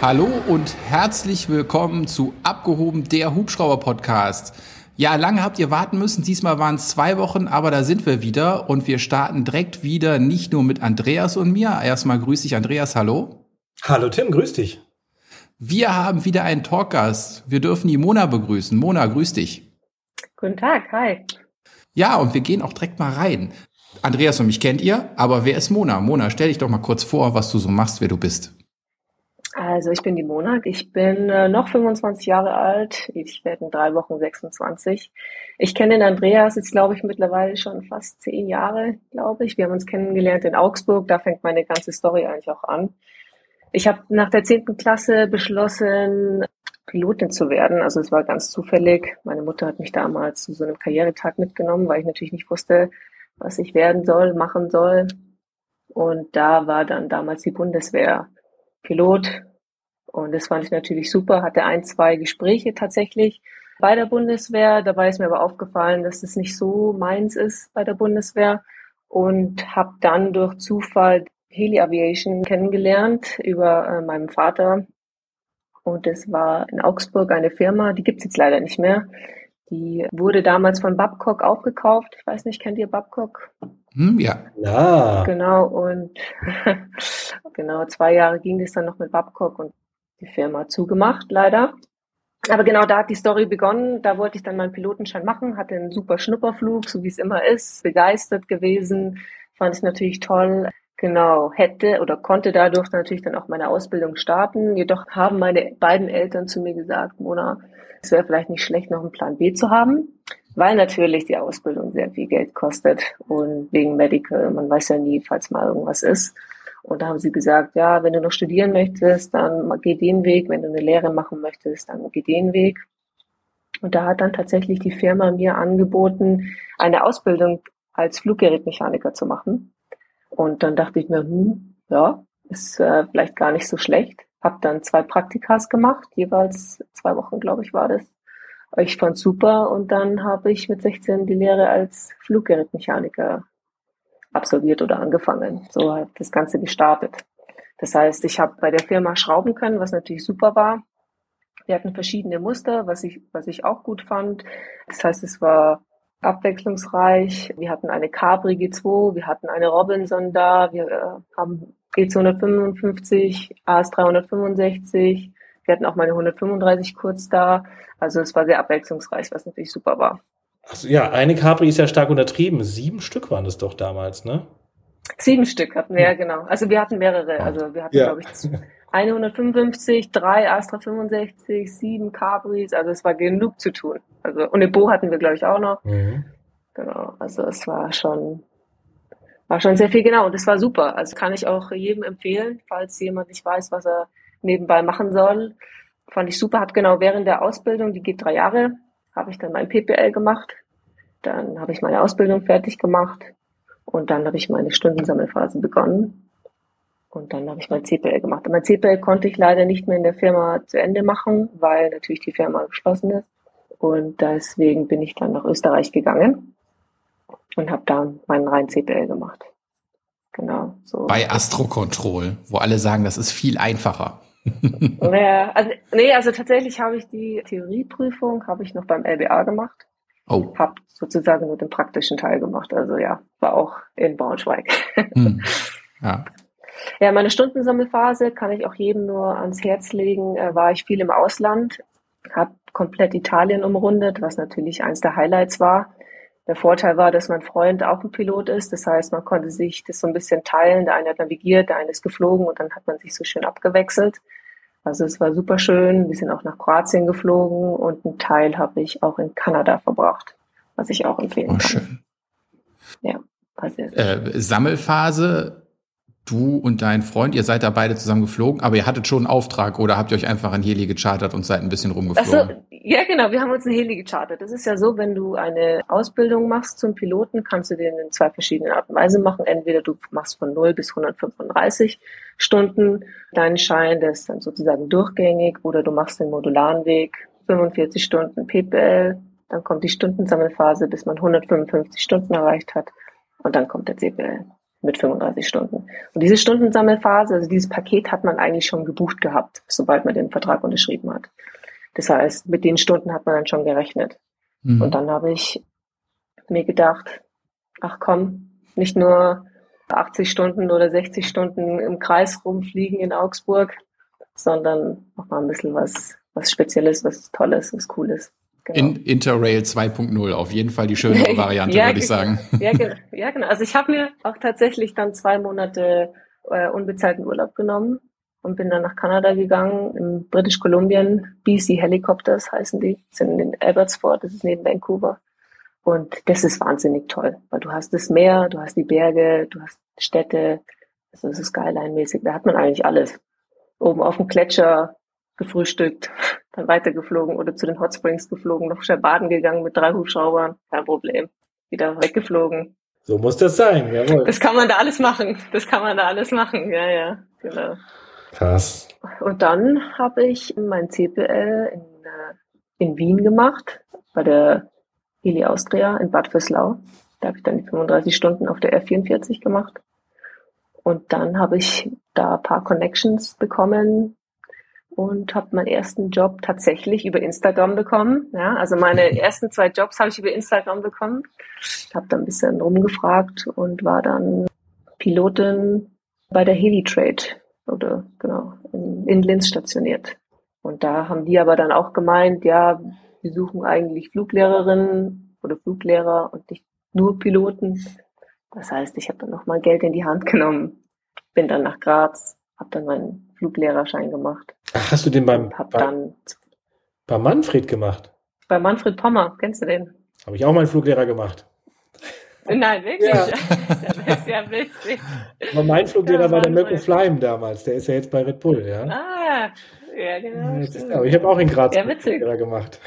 Hallo und herzlich willkommen zu Abgehoben der Hubschrauber Podcast. Ja, lange habt ihr warten müssen. Diesmal waren es zwei Wochen, aber da sind wir wieder und wir starten direkt wieder nicht nur mit Andreas und mir. Erstmal grüß dich, Andreas. Hallo. Hallo Tim, grüß dich. Wir haben wieder einen Talkgast. Wir dürfen die Mona begrüßen. Mona, grüß dich. Guten Tag, hi. Ja, und wir gehen auch direkt mal rein. Andreas und mich kennt ihr, aber wer ist Mona? Mona, stell dich doch mal kurz vor, was du so machst, wer du bist. Also ich bin die Mona, ich bin äh, noch 25 Jahre alt, ich werde in drei Wochen 26. Ich kenne den Andreas jetzt, glaube ich, mittlerweile schon fast zehn Jahre, glaube ich. Wir haben uns kennengelernt in Augsburg, da fängt meine ganze Story eigentlich auch an. Ich habe nach der zehnten Klasse beschlossen, Pilotin zu werden. Also es war ganz zufällig. Meine Mutter hat mich damals zu so einem Karrieretag mitgenommen, weil ich natürlich nicht wusste, was ich werden soll, machen soll. Und da war dann damals die Bundeswehr Pilot und das fand ich natürlich super, hatte ein, zwei Gespräche tatsächlich bei der Bundeswehr. Dabei ist mir aber aufgefallen, dass das nicht so meins ist bei der Bundeswehr und habe dann durch Zufall Heli Aviation kennengelernt über äh, meinen Vater. Und es war in Augsburg eine Firma, die gibt's jetzt leider nicht mehr. Die wurde damals von Babcock aufgekauft. Ich weiß nicht, kennt ihr Babcock? Hm, ja. Ja. Genau, und genau zwei Jahre ging es dann noch mit Babcock und die Firma zugemacht, leider. Aber genau da hat die Story begonnen. Da wollte ich dann meinen Pilotenschein machen, hatte einen super Schnupperflug, so wie es immer ist, begeistert gewesen, fand ich natürlich toll. Genau, hätte oder konnte dadurch natürlich dann auch meine Ausbildung starten. Jedoch haben meine beiden Eltern zu mir gesagt, Mona, es wäre vielleicht nicht schlecht, noch einen Plan B zu haben, weil natürlich die Ausbildung sehr viel Geld kostet und wegen Medical, man weiß ja nie, falls mal irgendwas ist. Und da haben sie gesagt, ja, wenn du noch studieren möchtest, dann geh den Weg. Wenn du eine Lehre machen möchtest, dann geh den Weg. Und da hat dann tatsächlich die Firma mir angeboten, eine Ausbildung als Fluggerätmechaniker zu machen. Und dann dachte ich mir, hm, ja, ist äh, vielleicht gar nicht so schlecht. Hab dann zwei Praktikas gemacht, jeweils zwei Wochen, glaube ich, war das. Ich fand super und dann habe ich mit 16 die Lehre als Fluggerätmechaniker absolviert oder angefangen. So hat das Ganze gestartet. Das heißt, ich habe bei der Firma schrauben können, was natürlich super war. Wir hatten verschiedene Muster, was ich, was ich auch gut fand. Das heißt, es war abwechslungsreich. Wir hatten eine Capri G2, wir hatten eine Robinson da, wir äh, haben G255, AS365, wir hatten auch meine 135 kurz da. Also es war sehr abwechslungsreich, was natürlich super war. Also, ja, eine Capri ist ja stark untertrieben. Sieben Stück waren es doch damals, ne? Sieben Stück hatten wir, ja, genau. Also wir hatten mehrere. Also wir hatten, ja. glaube ich, eine 155, drei Astra 65, sieben Capris. Also es war genug zu tun. Also und eine Bo hatten wir, glaube ich, auch noch. Mhm. Genau. Also es war schon, war schon sehr viel genau. Und es war super. Also kann ich auch jedem empfehlen, falls jemand nicht weiß, was er nebenbei machen soll. Fand ich super. Hat genau während der Ausbildung, die geht drei Jahre, habe ich dann mein PPL gemacht. Dann habe ich meine Ausbildung fertig gemacht und dann habe ich meine Stundensammelphase begonnen. Und dann habe ich mein CPL gemacht. Und mein CPL konnte ich leider nicht mehr in der Firma zu Ende machen, weil natürlich die Firma geschlossen ist. Und deswegen bin ich dann nach Österreich gegangen und habe da meinen reinen CPL gemacht. Genau. So. Bei Astro Control, wo alle sagen, das ist viel einfacher. naja, also, nee, also tatsächlich habe ich die Theorieprüfung habe ich noch beim LBA gemacht. Oh. Habe sozusagen nur den praktischen Teil gemacht. Also ja, war auch in Braunschweig. Hm. Ja. Ja, meine Stundensammelphase kann ich auch jedem nur ans Herz legen. Äh, war ich viel im Ausland, habe komplett Italien umrundet, was natürlich eins der Highlights war. Der Vorteil war, dass mein Freund auch ein Pilot ist. Das heißt, man konnte sich das so ein bisschen teilen. Der eine hat navigiert, der eine ist geflogen und dann hat man sich so schön abgewechselt. Also es war super schön. Wir sind auch nach Kroatien geflogen und einen Teil habe ich auch in Kanada verbracht, was ich auch empfehlen oh, kann. Schön. Ja, war sehr, sehr äh, Sammelphase du und dein Freund, ihr seid da beide zusammen geflogen, aber ihr hattet schon einen Auftrag oder habt ihr euch einfach ein Heli gechartert und seid ein bisschen rumgeflogen? Also, ja, genau, wir haben uns ein Heli gechartert. Das ist ja so, wenn du eine Ausbildung machst zum Piloten, kannst du den in zwei verschiedenen Arten und Weise machen. Entweder du machst von 0 bis 135 Stunden deinen Schein, der ist dann sozusagen durchgängig, oder du machst den modularen Weg, 45 Stunden PPL, dann kommt die Stundensammelphase, bis man 155 Stunden erreicht hat und dann kommt der CPL. Mit 35 Stunden. Und diese Stundensammelphase, also dieses Paket hat man eigentlich schon gebucht gehabt, sobald man den Vertrag unterschrieben hat. Das heißt, mit den Stunden hat man dann schon gerechnet. Mhm. Und dann habe ich mir gedacht, ach komm, nicht nur 80 Stunden oder 60 Stunden im Kreis rumfliegen in Augsburg, sondern auch mal ein bisschen was, was Spezielles, was Tolles, was Cooles. Genau. In, Interrail 2.0, auf jeden Fall die schöne Variante, ja, würde ich sagen. Ja, ja, genau. Also ich habe mir auch tatsächlich dann zwei Monate äh, unbezahlten Urlaub genommen und bin dann nach Kanada gegangen, in British Columbia, BC Helicopters heißen die, sind in Abbotsford, das ist neben Vancouver. Und das ist wahnsinnig toll, weil du hast das Meer, du hast die Berge, du hast Städte, also das ist Skyline-mäßig, da hat man eigentlich alles. Oben auf dem Gletscher gefrühstückt, weitergeflogen oder zu den Hot Springs geflogen, noch schnell baden gegangen mit drei Hubschraubern, kein Problem. Wieder weggeflogen. So muss das sein, jawohl. Das kann man da alles machen. Das kann man da alles machen, ja, ja, genau. Krass. Und dann habe ich mein CPL in, äh, in Wien gemacht, bei der Heli Austria in Bad Vöslau. Da habe ich dann die 35 Stunden auf der R44 gemacht. Und dann habe ich da ein paar Connections bekommen und habe meinen ersten Job tatsächlich über Instagram bekommen. Ja, also meine ersten zwei Jobs habe ich über Instagram bekommen. Ich habe dann ein bisschen rumgefragt und war dann Pilotin bei der Heli Trade oder genau in, in Linz stationiert. Und da haben die aber dann auch gemeint, ja, wir suchen eigentlich Fluglehrerinnen oder Fluglehrer und nicht nur Piloten. Das heißt, ich habe dann nochmal Geld in die Hand genommen, bin dann nach Graz, habe dann meinen Fluglehrerschein gemacht. Ach, hast du den beim, hab bei, dann, bei Manfred gemacht? Bei Manfred Pommer, kennst du den? Habe ich auch meinen Fluglehrer gemacht. Nein, wirklich? Ja. Das ist ja witzig. Aber mein Fluglehrer ja, war der Mirko Fleim damals, der ist ja jetzt bei Red Bull, ja. Ah, ja, genau. Ist, aber ich habe auch in Graz ja, Fluglehrer gemacht.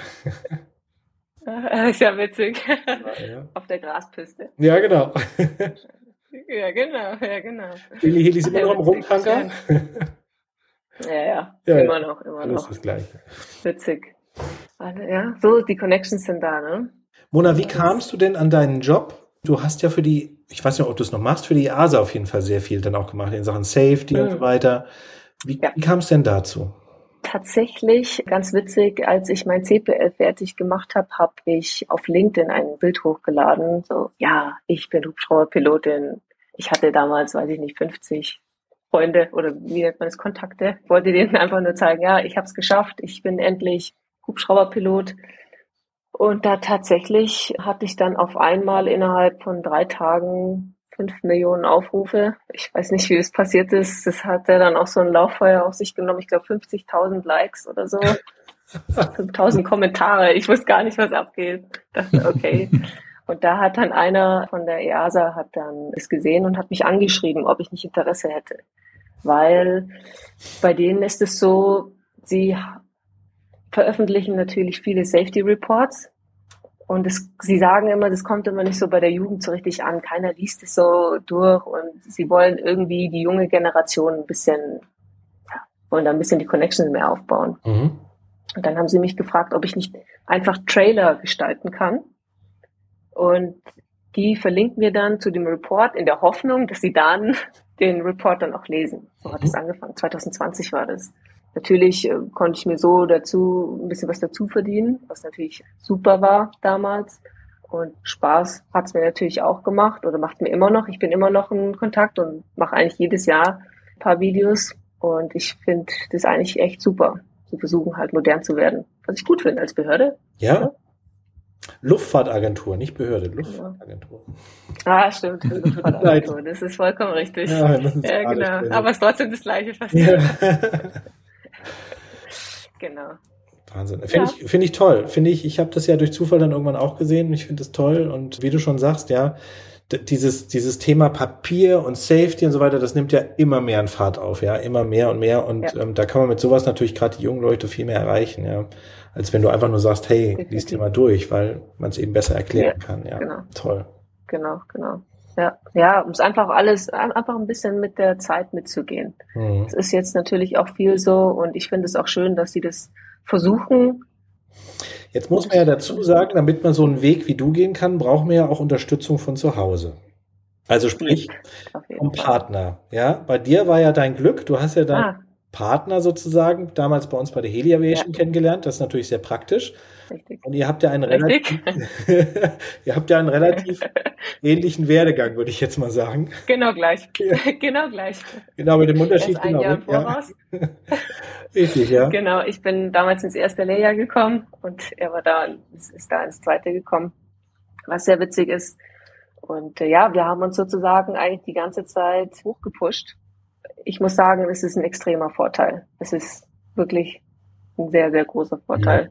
Ah, ist ja witzig. Ja. Auf der Graspiste. Ja, genau. Ja, genau, ja, genau. Willi Heli ist immer noch am Rumtanker. Ja, ja, ja, immer noch, immer alles noch. das Gleiche. Witzig. Ja, so, die Connections sind da, ne? Mona, wie kamst du denn an deinen Job? Du hast ja für die, ich weiß nicht, ob du es noch machst, für die EASA auf jeden Fall sehr viel dann auch gemacht, in Sachen Safety mhm. und so weiter. Wie, ja. wie kam es denn dazu? Tatsächlich, ganz witzig, als ich mein CPL fertig gemacht habe, habe ich auf LinkedIn ein Bild hochgeladen. So, ja, ich bin Hubschrauberpilotin. Ich hatte damals, weiß ich nicht, 50 Freunde oder wie nennt man es, Kontakte. Wollte denen einfach nur zeigen, ja, ich habe es geschafft. Ich bin endlich Hubschrauberpilot. Und da tatsächlich hatte ich dann auf einmal innerhalb von drei Tagen fünf Millionen Aufrufe. Ich weiß nicht, wie es passiert ist. Das hat er dann auch so ein Lauffeuer auf sich genommen. Ich glaube 50.000 Likes oder so. 5000 Kommentare. Ich wusste gar nicht, was abgeht. Dachte, okay. Und da hat dann einer von der EASA hat dann es gesehen und hat mich angeschrieben, ob ich nicht Interesse hätte. Weil bei denen ist es so, sie veröffentlichen natürlich viele Safety Reports und es, sie sagen immer, das kommt immer nicht so bei der Jugend so richtig an. Keiner liest es so durch und sie wollen irgendwie die junge Generation ein bisschen, ja, wollen da ein bisschen die Connections mehr aufbauen. Mhm. Und dann haben sie mich gefragt, ob ich nicht einfach Trailer gestalten kann. Und die verlinken wir dann zu dem Report in der Hoffnung, dass sie dann den Report dann auch lesen. So hat es mhm. angefangen. 2020 war das. Natürlich äh, konnte ich mir so dazu ein bisschen was dazu verdienen, was natürlich super war damals. Und Spaß hat es mir natürlich auch gemacht oder macht mir immer noch. Ich bin immer noch in Kontakt und mache eigentlich jedes Jahr ein paar Videos. Und ich finde das eigentlich echt super. zu versuchen halt modern zu werden. Was ich gut finde als Behörde. Ja. ja? Luftfahrtagentur, nicht Behörde, Luftfahrtagentur. Ah, stimmt, Luftfahrtagentur, das ist vollkommen richtig. Ja, ja genau. Aber es ist trotzdem das Gleiche fast. Ja. genau. Wahnsinn. Finde ja. ich, find ich toll. Finde ich, ich habe das ja durch Zufall dann irgendwann auch gesehen. Ich finde das toll. Und wie du schon sagst, ja, dieses, dieses Thema Papier und Safety und so weiter, das nimmt ja immer mehr an Fahrt auf, ja, immer mehr und mehr. Und ja. ähm, da kann man mit sowas natürlich gerade die jungen Leute viel mehr erreichen, ja. Als wenn du einfach nur sagst, hey, lies dir mal durch, weil man es eben besser erklären ja, kann. Ja, genau. toll. Genau, genau. Ja, ja, um es einfach alles, einfach ein bisschen mit der Zeit mitzugehen. Mhm. Es ist jetzt natürlich auch viel so und ich finde es auch schön, dass sie das versuchen. Jetzt muss man ja dazu sagen, damit man so einen Weg wie du gehen kann, braucht man ja auch Unterstützung von zu Hause. Also sprich, vom Partner. Ja, bei dir war ja dein Glück. Du hast ja deinen ah. Partner sozusagen damals bei uns bei der Heli Aviation ja. kennengelernt. Das ist natürlich sehr praktisch. Richtig. Und ihr habt ja einen relativ, ihr habt ja einen relativ ähnlichen Werdegang, würde ich jetzt mal sagen. Genau gleich. genau gleich. Genau, mit dem Unterschied. Ein genau, Jahr voraus. Ja. Richtig, ja. Genau, ich bin damals ins erste Lehrjahr gekommen und er war da, ist da ins zweite gekommen. Was sehr witzig ist, und äh, ja, wir haben uns sozusagen eigentlich die ganze Zeit hochgepusht. Ich muss sagen, es ist ein extremer Vorteil. Es ist wirklich ein sehr, sehr großer Vorteil. Ja.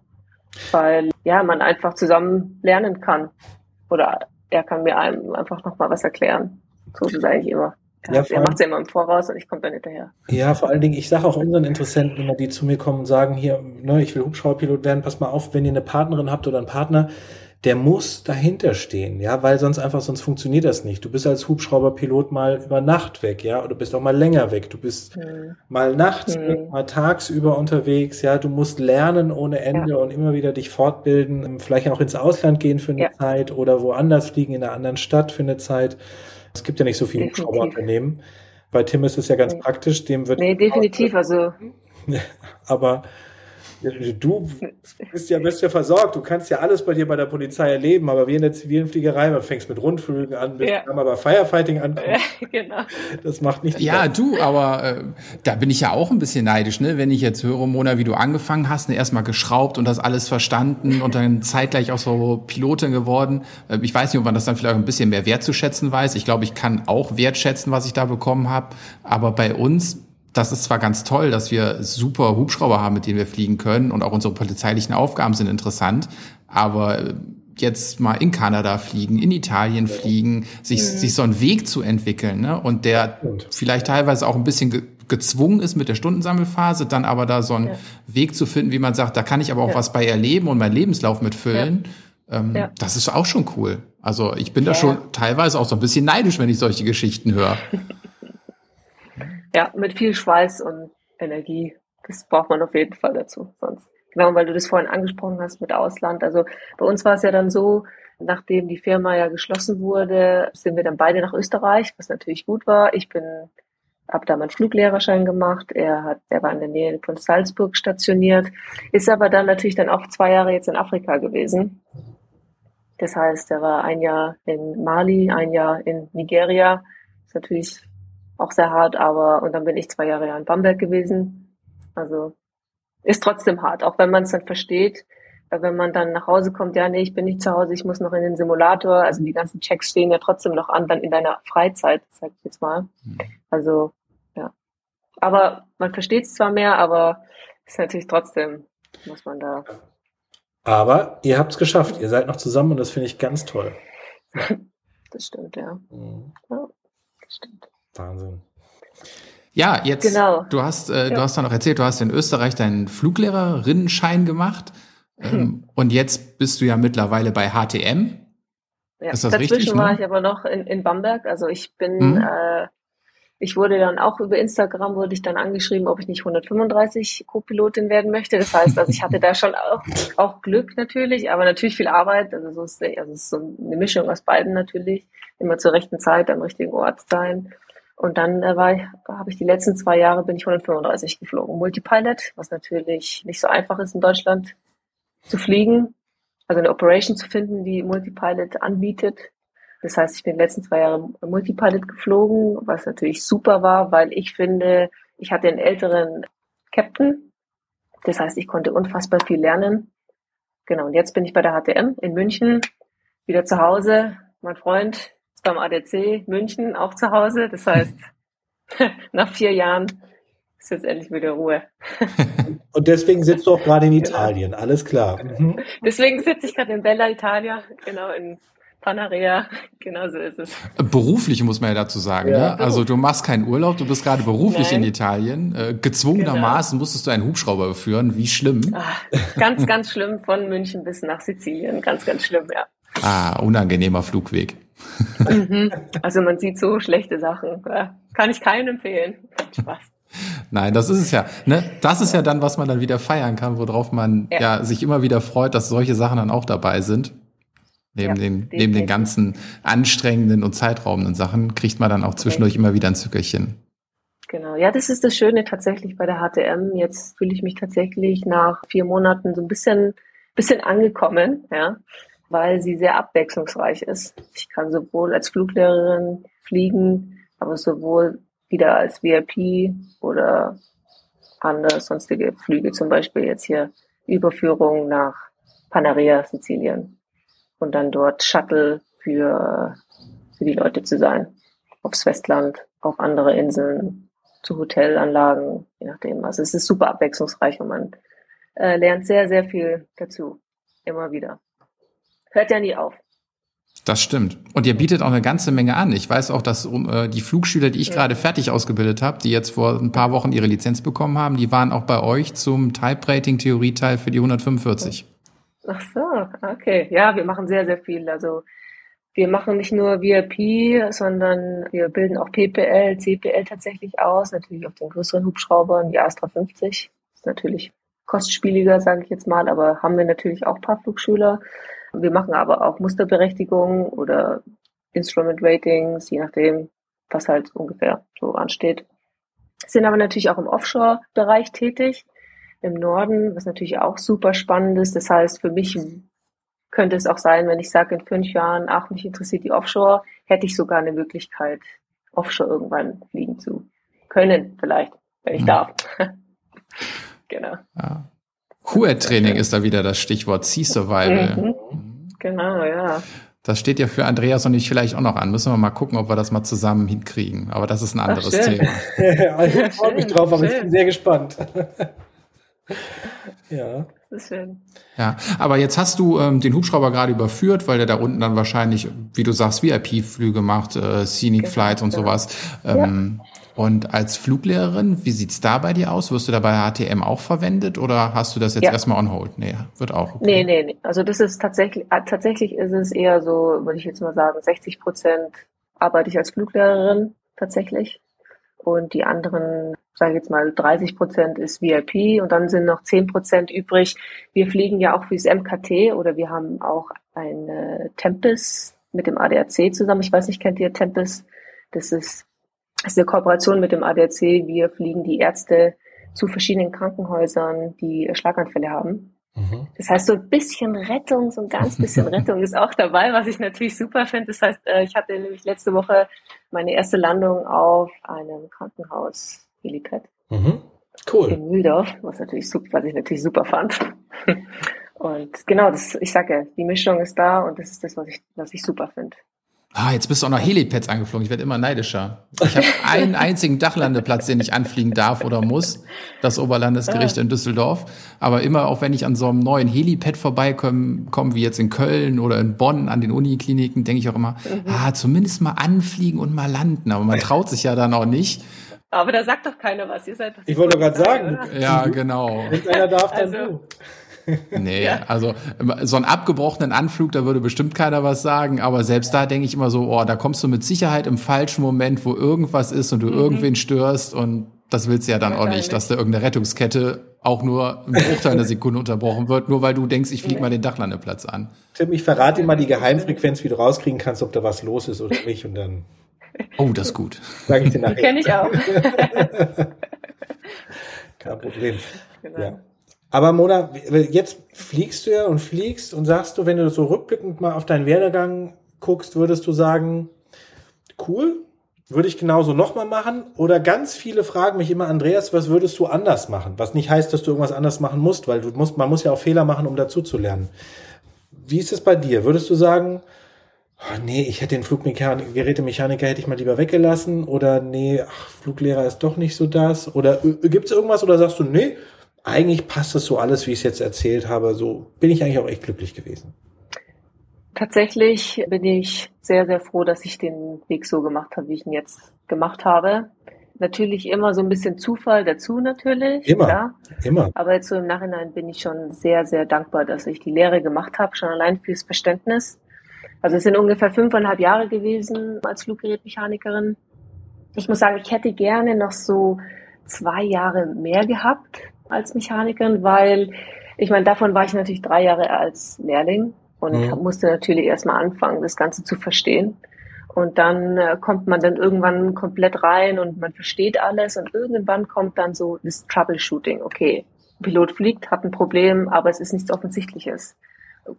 Weil ja, man einfach zusammen lernen kann. Oder er kann mir einem einfach nochmal was erklären. So ist es eigentlich immer. Ja, er macht es ja immer im Voraus und ich komme dann hinterher. Ja, vor allen Dingen, ich sage auch unseren Interessenten immer, die zu mir kommen und sagen, hier, ne, ich will Hubschrauberpilot werden, pass mal auf, wenn ihr eine Partnerin habt oder einen Partner, der muss dahinter stehen, ja, weil sonst einfach, sonst funktioniert das nicht. Du bist als Hubschrauberpilot mal über Nacht weg, ja, oder du bist auch mal länger weg. Du bist hm. mal nachts hm. weg, mal tagsüber unterwegs, ja, du musst lernen ohne Ende ja. und immer wieder dich fortbilden, vielleicht auch ins Ausland gehen für eine ja. Zeit oder woanders fliegen in einer anderen Stadt für eine Zeit. Es gibt ja nicht so viele Hubschrauberunternehmen. Bei Tim ist es ja ganz nee. praktisch, dem wird. Nee, definitiv, also. Aber Du bist ja, bist ja versorgt. Du kannst ja alles bei dir bei der Polizei erleben, aber wie in der zivilen Fliegerei, man fängst mit Rundflügen an, bis ja. aber Firefighting an. Ja, genau. Das macht nicht. Ja, Spaß. du, aber äh, da bin ich ja auch ein bisschen neidisch, ne? Wenn ich jetzt höre, Mona, wie du angefangen hast, ne, erstmal geschraubt und das alles verstanden und dann zeitgleich auch so Pilotin geworden. Äh, ich weiß nicht, ob man das dann vielleicht ein bisschen mehr wertzuschätzen weiß. Ich glaube, ich kann auch wertschätzen, was ich da bekommen habe. Aber bei uns das ist zwar ganz toll, dass wir super Hubschrauber haben, mit denen wir fliegen können und auch unsere polizeilichen Aufgaben sind interessant, aber jetzt mal in Kanada fliegen, in Italien fliegen, sich, mhm. sich so einen Weg zu entwickeln, ne? Und der vielleicht teilweise auch ein bisschen ge gezwungen ist mit der Stundensammelphase, dann aber da so einen ja. Weg zu finden, wie man sagt, da kann ich aber auch ja. was bei erleben und meinen Lebenslauf mitfüllen. Ja. Ähm, das ist auch schon cool. Also ich bin da schon teilweise auch so ein bisschen neidisch, wenn ich solche Geschichten höre. Ja, mit viel Schweiß und Energie. Das braucht man auf jeden Fall dazu. Sonst. Genau, weil du das vorhin angesprochen hast mit Ausland. Also bei uns war es ja dann so, nachdem die Firma ja geschlossen wurde, sind wir dann beide nach Österreich, was natürlich gut war. Ich bin, habe da meinen Fluglehrerschein gemacht. Er hat, er war in der Nähe von Salzburg stationiert, ist aber dann natürlich dann auch zwei Jahre jetzt in Afrika gewesen. Das heißt, er war ein Jahr in Mali, ein Jahr in Nigeria. ist natürlich auch sehr hart, aber und dann bin ich zwei Jahre in Bamberg gewesen. Also ist trotzdem hart, auch wenn man es dann versteht. Weil wenn man dann nach Hause kommt, ja, nee, ich bin nicht zu Hause, ich muss noch in den Simulator. Also die ganzen Checks stehen ja trotzdem noch an, dann in deiner Freizeit, sag ich jetzt mal. Mhm. Also, ja. Aber man versteht es zwar mehr, aber ist natürlich trotzdem, muss man da. Aber ihr habt es geschafft, ihr seid noch zusammen und das finde ich ganz toll. das stimmt, ja. Mhm. ja. Das stimmt. Wahnsinn. Ja, jetzt, genau. du hast, äh, ja. du hast dann noch erzählt, du hast in Österreich deinen Fluglehrerinnenschein gemacht. Ähm, hm. Und jetzt bist du ja mittlerweile bei HTM. Ja, ist das dazwischen richtig, war ne? ich aber noch in, in Bamberg. Also ich bin, hm. äh, ich wurde dann auch über Instagram wurde ich dann angeschrieben, ob ich nicht 135 Co-Pilotin werden möchte. Das heißt, also ich hatte da schon auch, auch Glück natürlich, aber natürlich viel Arbeit. Also so ist, also es ist so eine Mischung aus beiden natürlich. Immer zur rechten Zeit am richtigen Ort sein. Und dann äh, habe ich die letzten zwei Jahre bin ich 135 geflogen. Multipilot, was natürlich nicht so einfach ist in Deutschland zu fliegen. Also eine Operation zu finden, die Multipilot anbietet. Das heißt, ich bin die letzten zwei Jahre Multipilot geflogen, was natürlich super war, weil ich finde, ich hatte einen älteren Captain. Das heißt, ich konnte unfassbar viel lernen. Genau, und jetzt bin ich bei der HTM in München, wieder zu Hause. Mein Freund beim ADC München auch zu Hause. Das heißt, nach vier Jahren ist jetzt endlich wieder Ruhe. Und deswegen sitzt du auch gerade in genau. Italien, genau. alles klar. Mhm. Deswegen sitze ich gerade in Bella Italia, genau in Panarea, genau so ist es. Beruflich muss man ja dazu sagen, ja, ne? Also du machst keinen Urlaub, du bist gerade beruflich Nein. in Italien. Äh, gezwungenermaßen genau. musstest du einen Hubschrauber führen. Wie schlimm? Ach, ganz, ganz schlimm von München bis nach Sizilien. Ganz, ganz schlimm, ja. Ah, unangenehmer Flugweg. Mhm. Also man sieht so schlechte Sachen. Kann ich keinen empfehlen. Spaß. Nein, das ist es ja. Ne? Das ist ja dann, was man dann wieder feiern kann, worauf man ja. ja. sich immer wieder freut, dass solche Sachen dann auch dabei sind. Neben, ja, den, neben den ganzen anstrengenden und zeitraubenden Sachen kriegt man dann auch zwischendurch immer wieder ein Zückerchen. Genau, ja, das ist das Schöne tatsächlich bei der HTM. Jetzt fühle ich mich tatsächlich nach vier Monaten so ein bisschen, bisschen angekommen, ja, weil sie sehr abwechslungsreich ist. Ich kann sowohl als Fluglehrerin fliegen, aber sowohl wieder als VIP oder andere sonstige Flüge, zum Beispiel jetzt hier Überführung nach Panarea, Sizilien und dann dort Shuttle für, für die Leute zu sein. Aufs Festland, auf andere Inseln, zu Hotelanlagen, je nachdem. Also es ist super abwechslungsreich und man äh, lernt sehr, sehr viel dazu. Immer wieder. Hört ja nie auf. Das stimmt. Und ihr bietet auch eine ganze Menge an. Ich weiß auch, dass um, äh, die Flugschüler, die ich ja. gerade fertig ausgebildet habe, die jetzt vor ein paar Wochen ihre Lizenz bekommen haben, die waren auch bei euch zum Type-Rating-Theorie-Teil für die 145. Ach so, okay. Ja, wir machen sehr, sehr viel. Also wir machen nicht nur VIP, sondern wir bilden auch PPL, CPL tatsächlich aus, natürlich auf den größeren Hubschraubern, die Astra 50. Ist natürlich kostspieliger, sage ich jetzt mal, aber haben wir natürlich auch ein paar Flugschüler. Wir machen aber auch Musterberechtigung oder Instrument Ratings, je nachdem, was halt ungefähr so ansteht. Sind aber natürlich auch im Offshore-Bereich tätig im Norden, was natürlich auch super spannend ist. Das heißt, für mich könnte es auch sein, wenn ich sage in fünf Jahren, ach, mich interessiert die Offshore, hätte ich sogar eine Möglichkeit, Offshore irgendwann fliegen zu können, vielleicht, wenn ich mhm. darf. genau. Ja. Huer-Training ist da wieder das Stichwort Sea Survival. Mhm. Genau, ja. Das steht ja für Andreas und ich vielleicht auch noch an. Müssen wir mal gucken, ob wir das mal zusammen hinkriegen. Aber das ist ein anderes Ach, Thema. ja, ich freue mich drauf, aber ich bin sehr gespannt. ja. Das ist schön. Ja, aber jetzt hast du ähm, den Hubschrauber gerade überführt, weil der da unten dann wahrscheinlich, wie du sagst, VIP-Flüge macht, äh, Scenic genau, Flights und sowas. Ähm, ja. Und als Fluglehrerin, wie sieht's da bei dir aus? Wirst du da bei HTM auch verwendet oder hast du das jetzt ja. erstmal on hold? Nee, wird auch. Okay. Nee, nee, nee. Also das ist tatsächlich, äh, tatsächlich ist es eher so, würde ich jetzt mal sagen, 60 Prozent arbeite ich als Fluglehrerin tatsächlich und die anderen, sage ich jetzt mal, 30 Prozent ist VIP und dann sind noch 10 Prozent übrig. Wir fliegen ja auch fürs MKT oder wir haben auch eine Tempest mit dem ADAC zusammen. Ich weiß nicht, kennt ihr Tempest? Das ist, ist eine Kooperation mit dem ADAC. Wir fliegen die Ärzte zu verschiedenen Krankenhäusern, die Schlaganfälle haben. Mhm. Das heißt, so ein bisschen Rettung, so ein ganz bisschen Rettung ist auch dabei, was ich natürlich super finde. Das heißt, äh, ich hatte nämlich letzte Woche meine erste Landung auf einem Krankenhaus Helipad. Mhm. Cool. In Mühldorf, was natürlich super, was ich natürlich super fand. Und genau, das, ich sage ja, die Mischung ist da und das ist das, was ich, was ich super finde. Ah, jetzt bist du auch noch Helipads angeflogen. Ich werde immer neidischer. Ich habe einen einzigen Dachlandeplatz, den ich anfliegen darf oder muss. Das Oberlandesgericht in Düsseldorf. Aber immer auch wenn ich an so einem neuen Helipad vorbeikomme, komme wie jetzt in Köln oder in Bonn an den Unikliniken, denke ich auch immer, mhm. ah, zumindest mal anfliegen und mal landen. Aber man traut sich ja dann auch nicht. Aber da sagt doch keiner was. Ihr seid doch ich wollte gerade sagen. Oder? Ja, genau. Wenn einer darf, dann also, du. Nee, ja. also so einen abgebrochenen Anflug, da würde bestimmt keiner was sagen, aber selbst da denke ich immer so, oh, da kommst du mit Sicherheit im falschen Moment, wo irgendwas ist und du mhm. irgendwen störst und das willst du ja dann auch nicht, dass da irgendeine Rettungskette auch nur im Bruchteil einer Sekunde unterbrochen wird, nur weil du denkst, ich fliege mal den Dachlandeplatz an. Tim, ich verrate dir mal die Geheimfrequenz, wie du rauskriegen kannst, ob da was los ist oder nicht und dann. Oh, das ist gut. Sag ich dir nachher. Kenne ich auch. Kein Problem. Genau. Ja. Aber Mona, jetzt fliegst du ja und fliegst und sagst du, wenn du so rückblickend mal auf deinen Werdegang guckst, würdest du sagen, cool, würde ich genauso nochmal machen? Oder ganz viele fragen mich immer, Andreas, was würdest du anders machen? Was nicht heißt, dass du irgendwas anders machen musst, weil du musst, man muss ja auch Fehler machen, um dazu zu lernen. Wie ist es bei dir? Würdest du sagen, oh, nee, ich hätte den Flugmechaniker, Gerätemechaniker hätte ich mal lieber weggelassen? Oder nee, ach, Fluglehrer ist doch nicht so das? Oder äh, gibt es irgendwas oder sagst du, nee, eigentlich passt das so alles, wie ich es jetzt erzählt habe. So bin ich eigentlich auch echt glücklich gewesen. Tatsächlich bin ich sehr, sehr froh, dass ich den Weg so gemacht habe, wie ich ihn jetzt gemacht habe. Natürlich immer so ein bisschen Zufall dazu natürlich. Immer. Klar. Immer. Aber jetzt so im Nachhinein bin ich schon sehr, sehr dankbar, dass ich die Lehre gemacht habe, schon allein fürs Verständnis. Also es sind ungefähr fünfeinhalb Jahre gewesen als Fluggerätmechanikerin. Ich muss sagen, ich hätte gerne noch so zwei Jahre mehr gehabt, als Mechanikerin, weil ich meine, davon war ich natürlich drei Jahre als Lehrling und mhm. musste natürlich erstmal anfangen, das Ganze zu verstehen. Und dann äh, kommt man dann irgendwann komplett rein und man versteht alles und irgendwann kommt dann so das Troubleshooting. Okay, Pilot fliegt, hat ein Problem, aber es ist nichts Offensichtliches.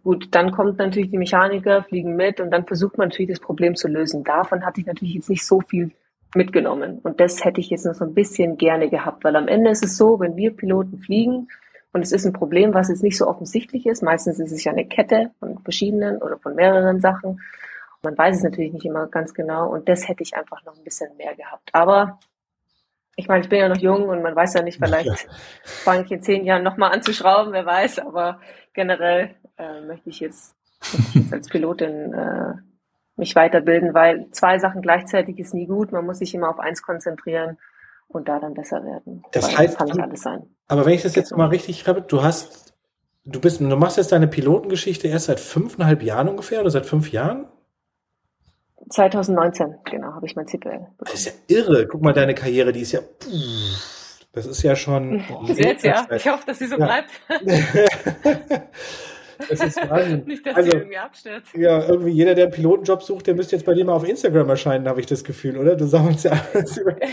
Gut, dann kommt natürlich die Mechaniker, fliegen mit und dann versucht man natürlich das Problem zu lösen. Davon hatte ich natürlich jetzt nicht so viel mitgenommen. Und das hätte ich jetzt noch so ein bisschen gerne gehabt, weil am Ende ist es so, wenn wir Piloten fliegen und es ist ein Problem, was jetzt nicht so offensichtlich ist, meistens ist es ja eine Kette von verschiedenen oder von mehreren Sachen. Man weiß es natürlich nicht immer ganz genau und das hätte ich einfach noch ein bisschen mehr gehabt. Aber ich meine, ich bin ja noch jung und man weiß ja nicht, vielleicht ja. fange ich in zehn Jahren nochmal an zu schrauben, wer weiß, aber generell äh, möchte ich jetzt, jetzt als Pilotin äh, mich weiterbilden, weil zwei Sachen gleichzeitig ist nie gut. Man muss sich immer auf eins konzentrieren und da dann besser werden. Das heißt, das kann nicht alles sein. Aber wenn ich das jetzt genau. mal richtig habe, du hast, du bist, du machst jetzt deine Pilotengeschichte erst seit fünfeinhalb Jahren ungefähr oder seit fünf Jahren? 2019, genau, habe ich mein CPL. Bekommen. Das ist ja irre. Guck mal, deine Karriere, die ist ja. Das ist ja schon. Bis jetzt, ja. Ich hoffe, dass sie so ja. bleibt. Das ist Wahnsinn. Nicht, dass also, irgendwie abstürzt. Ja, irgendwie jeder, der einen Pilotenjob sucht, der müsste jetzt bei dir mal auf Instagram erscheinen, habe ich das Gefühl, oder? Du sammelst ja alles über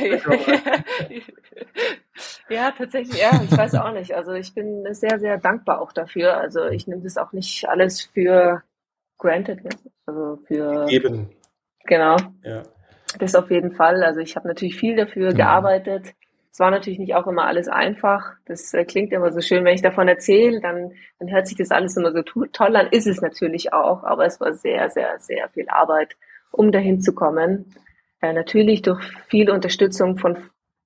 Ja, tatsächlich, ja, ich weiß auch nicht. Also ich bin sehr, sehr dankbar auch dafür. Also ich nehme das auch nicht alles für granted, ne? also für... Eben. Genau. Ja. Das auf jeden Fall. Also ich habe natürlich viel dafür ja. gearbeitet es war natürlich nicht auch immer alles einfach. Das äh, klingt immer so schön, wenn ich davon erzähle, dann, dann hört sich das alles immer so toll an, ist es natürlich auch, aber es war sehr, sehr, sehr viel Arbeit, um dahin zu kommen. Äh, natürlich durch viel Unterstützung von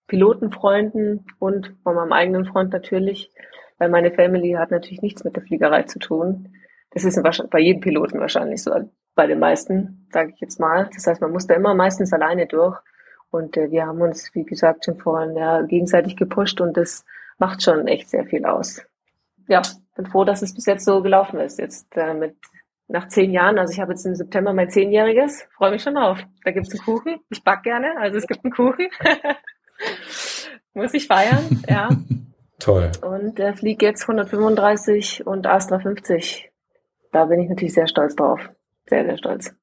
Pilotenfreunden und von meinem eigenen Freund natürlich, weil meine Family hat natürlich nichts mit der Fliegerei zu tun. Das ist bei jedem Piloten wahrscheinlich so, bei den meisten, sage ich jetzt mal. Das heißt, man muss da immer meistens alleine durch. Und äh, wir haben uns, wie gesagt, schon vorhin ja, gegenseitig gepusht und das macht schon echt sehr viel aus. Ja, bin froh, dass es bis jetzt so gelaufen ist. Jetzt äh, mit nach zehn Jahren, also ich habe jetzt im September mein Zehnjähriges, freue mich schon drauf. Da gibt's einen Kuchen. Ich back gerne, also es gibt einen Kuchen. Muss ich feiern, ja. Toll. Und äh, fliege jetzt 135 und Astra 50. Da bin ich natürlich sehr stolz drauf. Sehr, sehr stolz.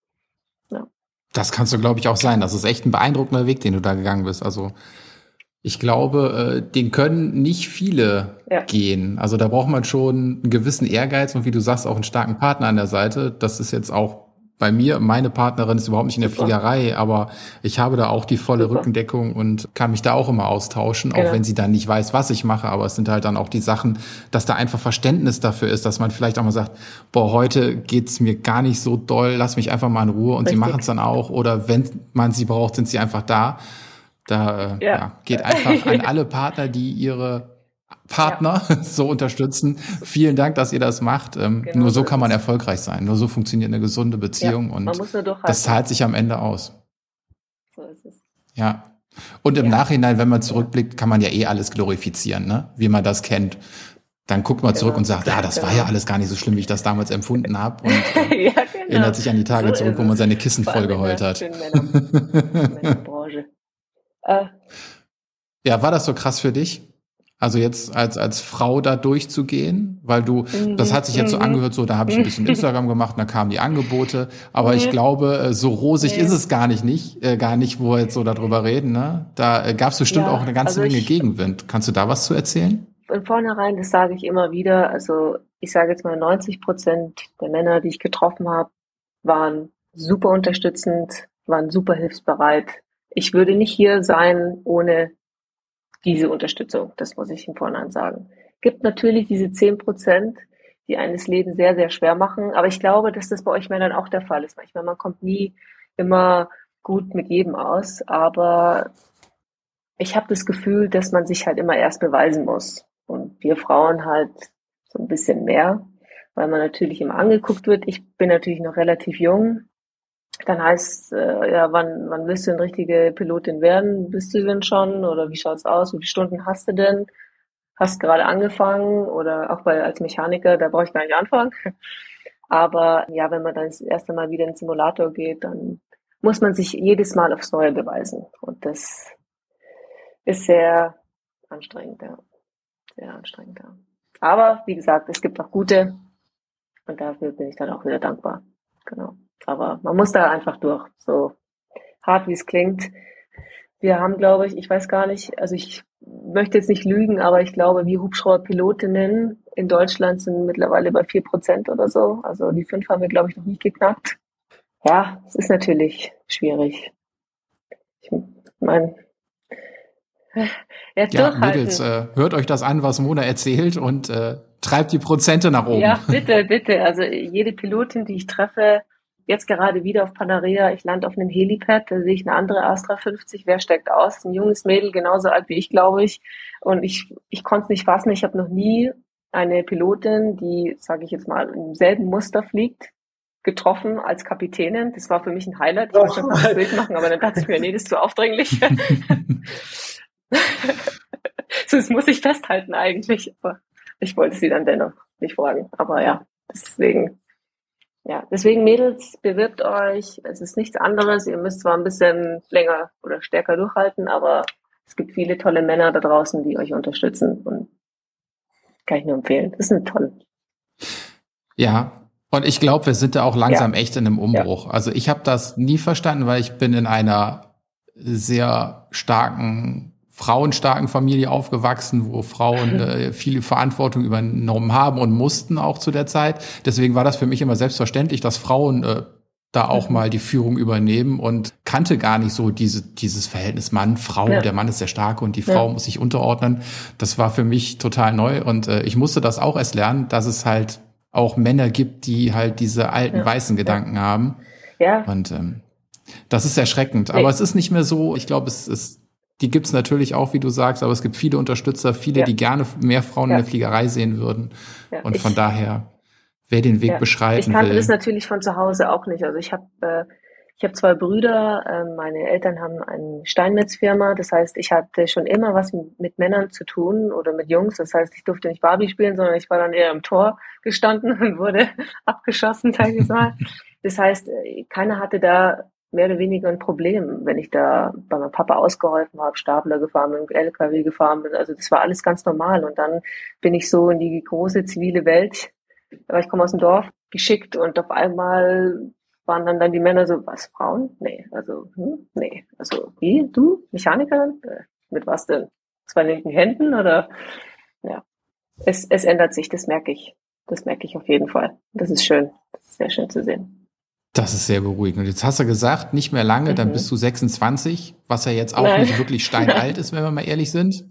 Das kannst du, glaube ich, auch sein. Das ist echt ein beeindruckender Weg, den du da gegangen bist. Also ich glaube, äh, den können nicht viele ja. gehen. Also da braucht man schon einen gewissen Ehrgeiz und wie du sagst, auch einen starken Partner an der Seite. Das ist jetzt auch bei mir, meine Partnerin ist überhaupt nicht in der Super. Fliegerei, aber ich habe da auch die volle Super. Rückendeckung und kann mich da auch immer austauschen, genau. auch wenn sie dann nicht weiß, was ich mache. Aber es sind halt dann auch die Sachen, dass da einfach Verständnis dafür ist, dass man vielleicht auch mal sagt, boah, heute geht's mir gar nicht so doll, lass mich einfach mal in Ruhe und Richtig. sie machen es dann auch. Oder wenn man sie braucht, sind sie einfach da. Da äh, ja. ja geht einfach an alle Partner, die ihre Partner ja. so unterstützen. Vielen Dank, dass ihr das macht. Ähm, genau nur so kann man erfolgreich sein. Nur so funktioniert eine gesunde Beziehung ja, und das zahlt sich am Ende aus. So ist es. Ja. Und im ja. Nachhinein, wenn man zurückblickt, kann man ja eh alles glorifizieren, ne? wie man das kennt. Dann guckt man zurück genau. und sagt, ja, das genau. war ja alles gar nicht so schlimm, wie ich das damals empfunden habe. Und äh, genau. erinnert sich an die Tage so zurück, wo man seine Kissen voll geheult hat. Äh. Ja, war das so krass für dich? Also jetzt als, als Frau da durchzugehen, weil du, das hat sich jetzt so mhm. angehört, so, da habe ich ein bisschen Instagram gemacht, da kamen die Angebote, aber ich mhm. glaube, äh, so rosig ist es gar nicht, nicht, äh, gar nicht, wo wir jetzt so darüber reden, ne? Da äh, gab es bestimmt ja, auch eine ganze also Menge ich, Gegenwind. Kannst du da was zu erzählen? Von vornherein, das sage ich immer wieder, also ich sage jetzt mal 90 Prozent der Männer, die ich getroffen habe, waren super unterstützend, waren super hilfsbereit. Ich würde nicht hier sein ohne diese Unterstützung. Das muss ich im Vorhinein sagen. Gibt natürlich diese zehn Prozent, die eines Leben sehr, sehr schwer machen. Aber ich glaube, dass das bei euch Männern auch der Fall ist. Manchmal, man kommt nie immer gut mit jedem aus. Aber ich habe das Gefühl, dass man sich halt immer erst beweisen muss. Und wir Frauen halt so ein bisschen mehr, weil man natürlich immer angeguckt wird. Ich bin natürlich noch relativ jung. Dann heißt äh, ja, wann, wann willst du eine richtige Pilotin werden? Bist du denn schon? Oder wie schaut's aus? Wie viele Stunden hast du denn? Hast gerade angefangen? Oder auch bei als Mechaniker, da brauche ich gar nicht anfangen. Aber ja, wenn man dann das erste Mal wieder in den Simulator geht, dann muss man sich jedes Mal aufs Neue beweisen. Und das ist sehr anstrengend, ja. Sehr anstrengend, ja. Aber wie gesagt, es gibt auch gute Und dafür bin ich dann auch wieder dankbar. Genau. Aber man muss da einfach durch, so hart wie es klingt. Wir haben, glaube ich, ich weiß gar nicht, also ich möchte jetzt nicht lügen, aber ich glaube, wir Hubschrauberpilotinnen in Deutschland sind mittlerweile bei vier Prozent oder so. Also die fünf haben wir, glaube ich, noch nicht geknackt. Ja, es ist natürlich schwierig. Ich meine, ja, ja Mädels, äh, hört euch das an, was Mona erzählt und äh, treibt die Prozente nach oben. Ja, bitte, bitte. Also jede Pilotin, die ich treffe, jetzt gerade wieder auf Panarea, ich lande auf einem Helipad, da sehe ich eine andere Astra 50, wer steigt aus? Ein junges Mädel, genauso alt wie ich, glaube ich. Und ich, ich konnte es nicht fassen, ich habe noch nie eine Pilotin, die, sage ich jetzt mal, im selben Muster fliegt, getroffen als Kapitänin. Das war für mich ein Highlight. Ich wollte schon ein Bild machen, aber dann dachte ich mir, nee, das ist zu aufdringlich. so, das muss ich festhalten eigentlich. Aber ich wollte sie dann dennoch nicht fragen. Aber ja, deswegen, ja, deswegen Mädels, bewirbt euch. Es ist nichts anderes. Ihr müsst zwar ein bisschen länger oder stärker durchhalten, aber es gibt viele tolle Männer da draußen, die euch unterstützen und kann ich nur empfehlen. Das ist eine tolle. Ja, und ich glaube, wir sind da auch langsam ja. echt in einem Umbruch. Ja. Also ich habe das nie verstanden, weil ich bin in einer sehr starken frauenstarken Familie aufgewachsen, wo Frauen äh, viele Verantwortung übernommen haben und mussten auch zu der Zeit. Deswegen war das für mich immer selbstverständlich, dass Frauen äh, da auch mhm. mal die Führung übernehmen und kannte gar nicht so diese, dieses Verhältnis Mann-Frau. Ja. Der Mann ist der Starke und die Frau ja. muss sich unterordnen. Das war für mich total neu und äh, ich musste das auch erst lernen, dass es halt auch Männer gibt, die halt diese alten ja. weißen Gedanken haben. Ja. Und ähm, das ist erschreckend. Nee. Aber es ist nicht mehr so, ich glaube, es ist die gibt's natürlich auch, wie du sagst, aber es gibt viele Unterstützer, viele, ja. die gerne mehr Frauen ja. in der Fliegerei sehen würden. Ja, und von daher, wer den Weg beschreiten will. Ich kannte das natürlich von zu Hause auch nicht. Also ich habe äh, ich habe zwei Brüder, äh, meine Eltern haben eine Steinmetzfirma, das heißt, ich hatte schon immer was mit, mit, Männern zu tun oder mit Jungs. Das heißt, ich durfte nicht Barbie spielen, sondern ich war dann eher im Tor gestanden und wurde abgeschossen, sage ich mal. Das heißt, äh, keiner hatte da mehr oder weniger ein Problem, wenn ich da bei meinem Papa ausgeholfen habe, Stapler gefahren bin, LKW gefahren bin. Also das war alles ganz normal. Und dann bin ich so in die große zivile Welt, aber ich komme aus dem Dorf, geschickt und auf einmal waren dann, dann die Männer so, was, Frauen? Nee, also, hm, nee. Also, wie, du, Mechanikerin? Äh, mit was denn? Zwei linken Händen oder? Ja. Es, es ändert sich, das merke ich. Das merke ich auf jeden Fall. Das ist schön. Das ist sehr schön zu sehen. Das ist sehr beruhigend. Und jetzt hast du gesagt, nicht mehr lange, mhm. dann bist du 26, was ja jetzt auch Nein. nicht wirklich steinalt ist, wenn wir mal ehrlich sind.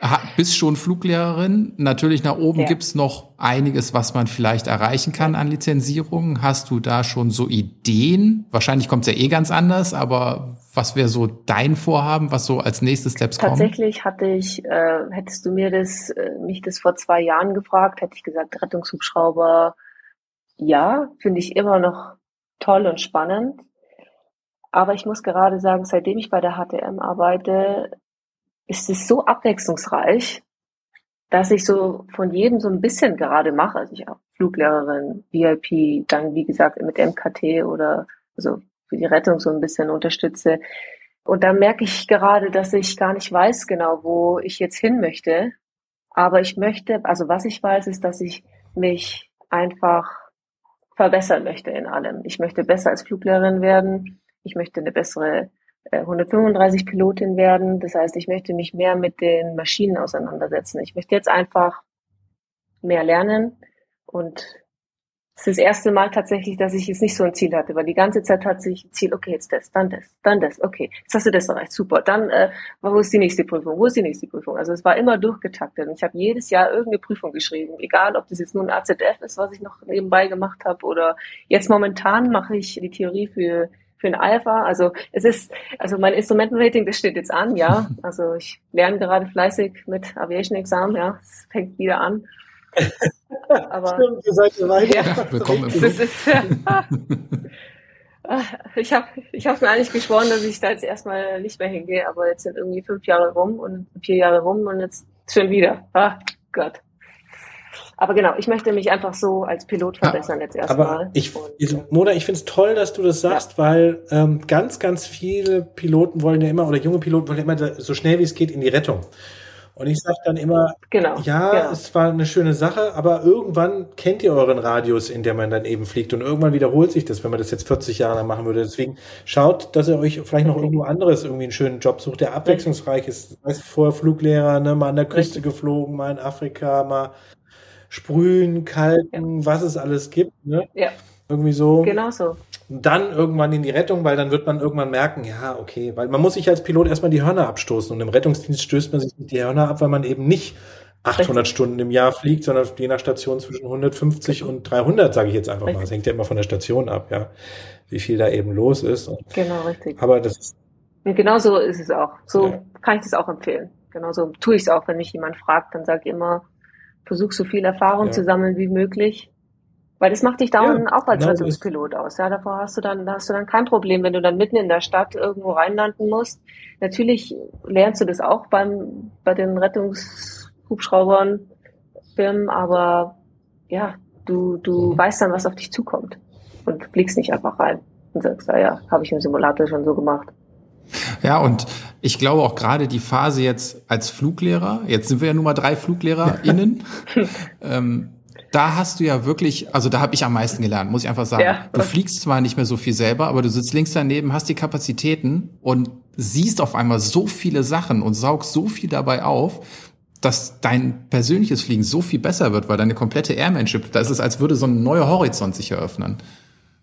Ha, bist schon Fluglehrerin. Natürlich nach oben ja. gibt's noch einiges, was man vielleicht erreichen kann an Lizenzierungen. Hast du da schon so Ideen? Wahrscheinlich kommt's ja eh ganz anders, aber was wäre so dein Vorhaben, was so als nächste Steps kommt? Tatsächlich hatte ich, äh, hättest du mir das, äh, mich das vor zwei Jahren gefragt, hätte ich gesagt, Rettungshubschrauber, ja, finde ich immer noch toll und spannend. Aber ich muss gerade sagen, seitdem ich bei der HTM arbeite, ist es so abwechslungsreich, dass ich so von jedem so ein bisschen gerade mache. Also ich auch Fluglehrerin, VIP, dann wie gesagt mit MKT oder also für die Rettung so ein bisschen unterstütze. Und da merke ich gerade, dass ich gar nicht weiß genau, wo ich jetzt hin möchte. Aber ich möchte, also was ich weiß, ist, dass ich mich einfach verbessern möchte in allem. Ich möchte besser als Fluglehrerin werden. Ich möchte eine bessere 135 äh, Pilotin werden. Das heißt, ich möchte mich mehr mit den Maschinen auseinandersetzen. Ich möchte jetzt einfach mehr lernen und es ist das erste Mal tatsächlich, dass ich jetzt nicht so ein Ziel hatte, weil die ganze Zeit hatte ich ein Ziel, okay, jetzt das, dann das, dann das, okay, jetzt hast du das erreicht, super. Dann, äh, wo ist die nächste Prüfung? Wo ist die nächste Prüfung? Also es war immer durchgetaktet und ich habe jedes Jahr irgendeine Prüfung geschrieben, egal ob das jetzt nur ein AZF ist, was ich noch nebenbei gemacht habe oder jetzt momentan mache ich die Theorie für für ein Alpha. Also es ist, also mein Instrumentenrating, das steht jetzt an, ja. Also ich lerne gerade fleißig mit Aviation Exam, ja. Es fängt wieder an. Aber, Stimmt, ihr seid weiter. Ja, willkommen im das ist, Ich habe ich hab mir eigentlich geschworen, dass ich da jetzt erstmal nicht mehr hingehe, aber jetzt sind irgendwie fünf Jahre rum und vier Jahre rum und jetzt schon wieder. Ah, Gott. Aber genau, ich möchte mich einfach so als Pilot verbessern ja, jetzt erstmal. Aber ich, Mona, ich finde es toll, dass du das sagst, ja. weil ähm, ganz, ganz viele Piloten wollen ja immer, oder junge Piloten wollen ja immer so schnell wie es geht in die Rettung. Und ich sage dann immer, genau, ja, genau. es war eine schöne Sache, aber irgendwann kennt ihr euren Radius, in der man dann eben fliegt. Und irgendwann wiederholt sich das, wenn man das jetzt 40 Jahre lang machen würde. Deswegen schaut, dass ihr euch vielleicht noch irgendwo anderes irgendwie einen schönen Job sucht, der abwechslungsreich ist. Weißt, vorher Fluglehrer, ne, mal an der Küste geflogen, mal in Afrika, mal sprühen, kalten, ja. was es alles gibt. Ne? Ja. Irgendwie so. Genau so dann irgendwann in die Rettung, weil dann wird man irgendwann merken, ja, okay, weil man muss sich als Pilot erstmal die Hörner abstoßen und im Rettungsdienst stößt man sich die Hörner ab, weil man eben nicht 800 Richtig. Stunden im Jahr fliegt, sondern je nach Station zwischen 150 und 300, sage ich jetzt einfach mal. Das hängt ja immer von der Station ab, ja, wie viel da eben los ist. Genau, richtig. Aber das ist und genau so ist es auch. So ja. kann ich das auch empfehlen. Genauso tue ich es auch, wenn mich jemand fragt, dann sage ich immer, versuch so viel Erfahrung ja. zu sammeln wie möglich weil das macht dich dauernd ja, auch als genau Rettungspilot aus. Ja, davor hast du dann, da hast du dann kein Problem, wenn du dann mitten in der Stadt irgendwo reinlanden musst. Natürlich lernst du das auch beim, bei den Rettungshubschraubern, Firmen, aber ja, du, du mhm. weißt dann, was auf dich zukommt und fliegst nicht einfach rein und sagst, ah ja, habe ich im Simulator schon so gemacht. Ja, und ich glaube auch gerade die Phase jetzt als Fluglehrer, jetzt sind wir ja nun mal drei FluglehgerInnen, ähm, da hast du ja wirklich, also da habe ich am meisten gelernt, muss ich einfach sagen. Ja. Du fliegst zwar nicht mehr so viel selber, aber du sitzt links daneben, hast die Kapazitäten und siehst auf einmal so viele Sachen und saugst so viel dabei auf, dass dein persönliches Fliegen so viel besser wird, weil deine komplette Airmanship, da ist es, als würde so ein neuer Horizont sich eröffnen.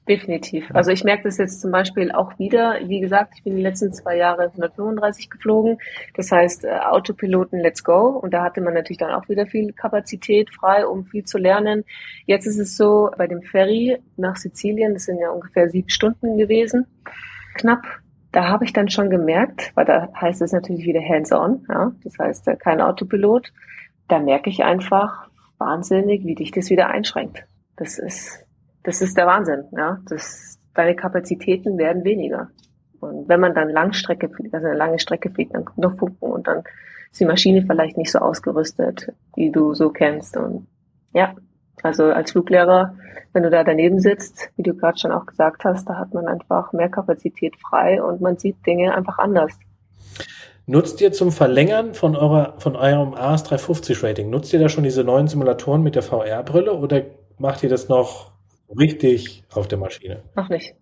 Definitiv. Also ich merke das jetzt zum Beispiel auch wieder. Wie gesagt, ich bin die letzten zwei Jahre 135 geflogen. Das heißt, äh, Autopiloten, let's go. Und da hatte man natürlich dann auch wieder viel Kapazität frei, um viel zu lernen. Jetzt ist es so, bei dem Ferry nach Sizilien, das sind ja ungefähr sieben Stunden gewesen, knapp. Da habe ich dann schon gemerkt, weil da heißt es natürlich wieder hands-on, ja, das heißt äh, kein Autopilot. Da merke ich einfach wahnsinnig, wie dich das wieder einschränkt. Das ist das ist der Wahnsinn, ja. Das, deine Kapazitäten werden weniger. Und wenn man dann Langstrecke fliegt, also eine lange Strecke fliegt, dann kommt noch Funken und dann ist die Maschine vielleicht nicht so ausgerüstet, wie du so kennst. Und ja, also als Fluglehrer, wenn du da daneben sitzt, wie du gerade schon auch gesagt hast, da hat man einfach mehr Kapazität frei und man sieht Dinge einfach anders. Nutzt ihr zum Verlängern von eurer, von eurem AS350 Rating, nutzt ihr da schon diese neuen Simulatoren mit der VR-Brille oder macht ihr das noch richtig auf der Maschine. Noch nicht.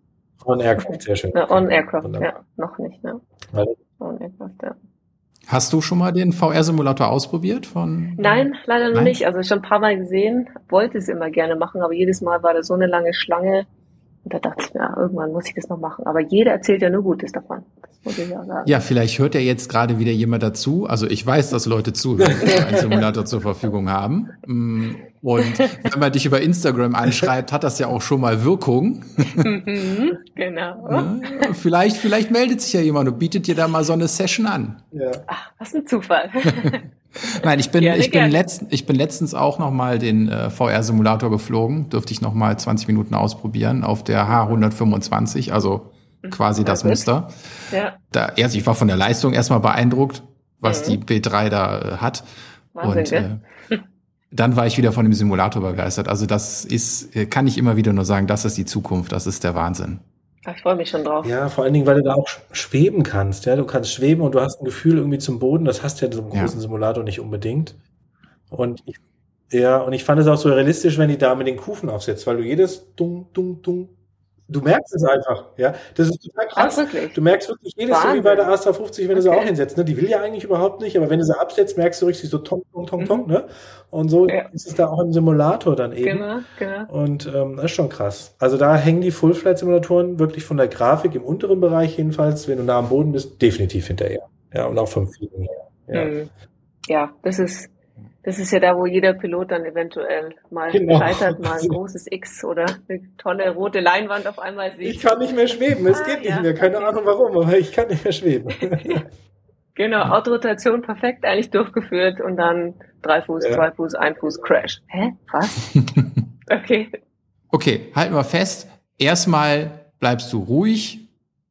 On Aircraft, sehr schön. Ja, on Aircraft, Wunderbar. ja, noch nicht. Ne? On Aircraft, ja. Hast du schon mal den VR-Simulator ausprobiert? Von, Nein, leider noch Nein? nicht. Also schon ein paar Mal gesehen, wollte es immer gerne machen, aber jedes Mal war da so eine lange Schlange. Und da dachte ich mir, ja, irgendwann muss ich das noch machen. Aber jeder erzählt ja nur Gutes davon. Ja, ja, vielleicht hört ja jetzt gerade wieder jemand dazu. Also ich weiß, dass Leute zuhören, die einen Simulator zur Verfügung haben. Mm, und wenn man dich über Instagram anschreibt, hat das ja auch schon mal Wirkung. Mhm, genau. Ne? Vielleicht, vielleicht meldet sich ja jemand und bietet dir da mal so eine Session an. Ja. Ach, was ein Zufall. Nein, ich bin, gerne, ich bin letztens, ich bin letztens auch noch mal den äh, VR-Simulator geflogen. Dürfte ich noch mal 20 Minuten ausprobieren auf der H125, also quasi das Muster. Ja. Da, erst, ich war von der Leistung erstmal beeindruckt, was mhm. die B3 da äh, hat. Wahnsinn, und äh, dann war ich wieder von dem Simulator begeistert. Also das ist, äh, kann ich immer wieder nur sagen, das ist die Zukunft, das ist der Wahnsinn. Ich freue mich schon drauf. Ja, vor allen Dingen, weil du da auch schweben kannst. Ja, du kannst schweben und du hast ein Gefühl irgendwie zum Boden. Das hast du ja in so einem großen ja. Simulator nicht unbedingt. Und ich, ja, und ich fand es auch so realistisch, wenn die Dame den Kufen aufsetzt, weil du jedes Dung, Dung, Dung Du merkst es einfach, ja. Das ist total krass. Ach, du merkst wirklich jedes Wahnsinn. so wie bei der Astra 50, wenn okay. du sie auch hinsetzt. Ne? Die will ja eigentlich überhaupt nicht, aber wenn du sie absetzt, merkst du richtig so tong, tong, tong, tong, mhm. ne? Und so ja. ist es da auch im Simulator dann eben. Genau, genau. Und ähm, das ist schon krass. Also da hängen die Full-Flight-Simulatoren wirklich von der Grafik im unteren Bereich jedenfalls, wenn du nah am Boden bist, definitiv hinterher. Ja, und auch vom Feeling her. Ja. Mhm. ja, das ist das ist ja da, wo jeder Pilot dann eventuell mal genau. scheitert, mal ein großes X oder eine tolle rote Leinwand auf einmal sieht. Ich kann nicht mehr schweben, es ah, geht nicht ja. mehr. Keine Ahnung warum, aber ich kann nicht mehr schweben. genau, Autorotation perfekt eigentlich durchgeführt und dann drei Fuß, ja. zwei Fuß, ein Fuß, Crash. Hä? Was? okay. Okay, halten wir fest. Erstmal bleibst du ruhig,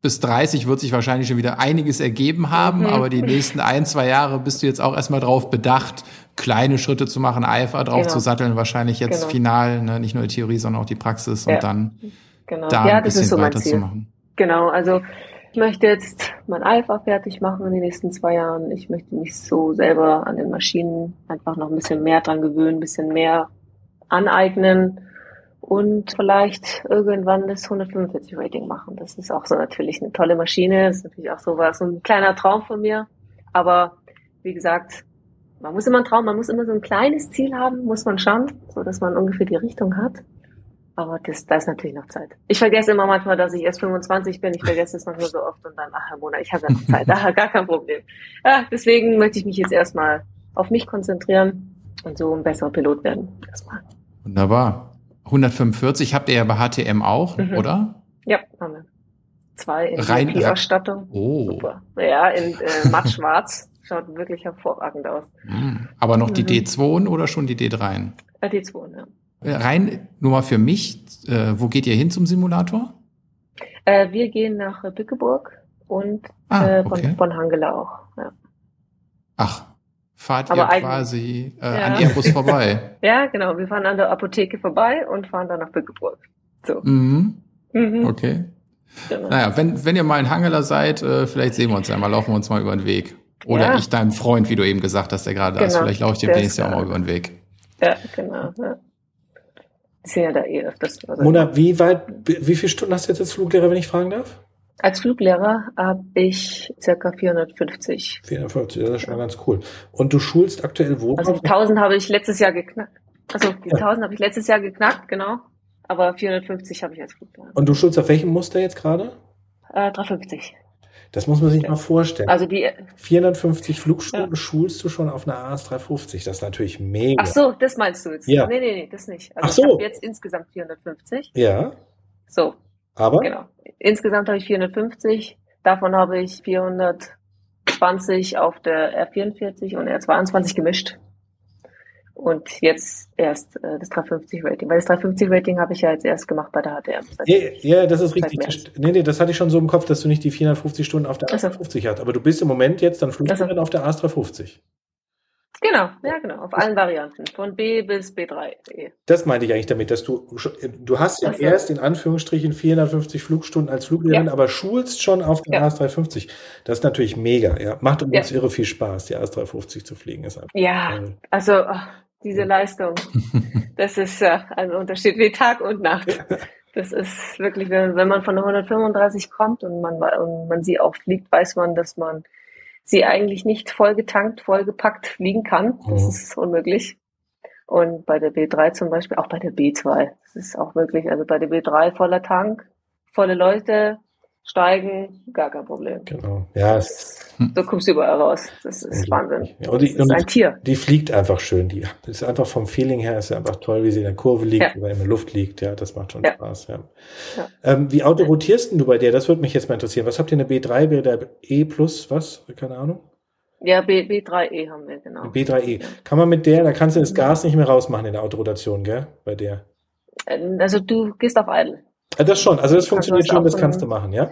bis 30 wird sich wahrscheinlich schon wieder einiges ergeben haben, mhm. aber die nächsten ein, zwei Jahre bist du jetzt auch erstmal drauf bedacht, kleine Schritte zu machen, Eifer drauf genau. zu satteln, wahrscheinlich jetzt genau. final, ne, nicht nur die Theorie, sondern auch die Praxis ja. und dann genau. da ja, ein bisschen so weiterzumachen. Genau, also Ich möchte jetzt mein Alpha fertig machen in den nächsten zwei Jahren. Ich möchte mich so selber an den Maschinen einfach noch ein bisschen mehr dran gewöhnen, ein bisschen mehr aneignen und vielleicht irgendwann das 145 Rating machen. Das ist auch so natürlich eine tolle Maschine. Das ist natürlich auch so was, so ein kleiner Traum von mir. Aber wie gesagt, man muss immer einen Traum, man muss immer so ein kleines Ziel haben, muss man schauen, so dass man ungefähr die Richtung hat. Aber das, da ist natürlich noch Zeit. Ich vergesse immer manchmal, dass ich erst 25 bin. Ich vergesse es manchmal so oft und dann, ach Herr Mona, ich habe ja noch Zeit. Ah, gar kein Problem. Ja, deswegen möchte ich mich jetzt erstmal auf mich konzentrieren und so ein besserer Pilot werden. Erstmal. Wunderbar. 145 habt ihr ja bei HTM auch, mhm. oder? Ja, haben wir. Zwei in Rein, ausstattung Oh. Super. Ja, in äh, matt schwarz. Schaut wirklich hervorragend aus. Mhm. Aber noch die mhm. D2 oder schon die D3? Äh, D2, ja. Äh, rein nur mal für mich, äh, wo geht ihr hin zum Simulator? Äh, wir gehen nach Bückeburg und ah, äh, von, okay. von Hangela auch. Ja. Ach, fahrt Aber ihr quasi äh, ja. an Airbus vorbei? ja, genau. Wir fahren an der Apotheke vorbei und fahren dann nach Bückeburg. So. Mhm. Mhm. Okay. Genau. Naja, wenn, wenn ihr mal in Hangela seid, äh, vielleicht sehen wir uns einmal, laufen wir uns mal über den Weg. Oder ja. ich deinem Freund, wie du eben gesagt hast, der gerade genau. da ist. Genau. Vielleicht laufe ich dir demnächst ja auch mal über den Weg. Ja, genau. Ja. Sind ja da eh öfters. Also Mona, wie weit, wie viele Stunden hast du jetzt als Fluglehrer, wenn ich fragen darf? Als Fluglehrer habe ich circa 450. 450, das ist schon mal ganz cool. Und du schulst aktuell wo? Also die 1000 habe ich letztes Jahr geknackt. Also die ja. 1000 habe ich letztes Jahr geknackt, genau. Aber 450 habe ich als Fluglehrer. Und du schulst auf welchem Muster jetzt gerade? Äh, 350. Das muss man sich mal vorstellen. Also die 450 Flugstunden ja. schulst du schon auf einer AS350. Das ist natürlich mega. Ach so, das meinst du jetzt? Ja. Nee, nee, nee, das nicht. Also Ach so. ich habe jetzt insgesamt 450. Ja. So. Aber? Genau. Insgesamt habe ich 450. Davon habe ich 420 auf der R44 und R22 gemischt und jetzt erst äh, das 350-Rating. Weil das 350-Rating habe ich ja jetzt erst gemacht bei der HTM. Ja, ja, das ist richtig. Nee, nee, das hatte ich schon so im Kopf, dass du nicht die 450 Stunden auf der A350 hast. Aber du bist im Moment jetzt dann Flugschülerin auf der A350. Genau, ja genau, auf allen Varianten, von B bis B3. Das meinte ich eigentlich damit, dass du, du hast ja also. erst in Anführungsstrichen 450 Flugstunden als Fluglehrerin, ja. aber schulst schon auf der ja. AS350. Das ist natürlich mega, ja. Macht uns ja. irre viel Spaß, die AS350 zu fliegen. Ist ja, toll. also ach, diese Leistung, das ist ja ein Unterschied wie Tag und Nacht. Das ist wirklich, wenn, man von der 135 kommt und man, und man sie auch fliegt, weiß man, dass man sie eigentlich nicht vollgetankt, vollgepackt fliegen kann. Das mhm. ist unmöglich. Und bei der B3 zum Beispiel, auch bei der B2, das ist auch möglich. Also bei der B3 voller Tank, volle Leute, steigen, gar kein Problem. Genau. Ja, so kommst du überall raus. Das ist Wahnsinn. Ja, und die, das ist ein Tier. Die fliegt einfach schön. Die ist einfach vom Feeling her ist ja einfach toll, wie sie in der Kurve liegt, ja. oder in der Luft liegt. Ja, das macht schon ja. Spaß. Ja. Ähm, wie autorotierst du bei dir? Das würde mich jetzt mal interessieren. Was habt ihr in der B3, bei der E plus was? Keine Ahnung. Ja, B, B3E haben wir, genau. B3E. Kann man mit der, da kannst du das Gas nicht mehr rausmachen in der Autorotation, gell? Bei der. Ähm, also du gehst auf Idle. Ja, das schon, also das funktioniert schon, das kannst du machen, ja?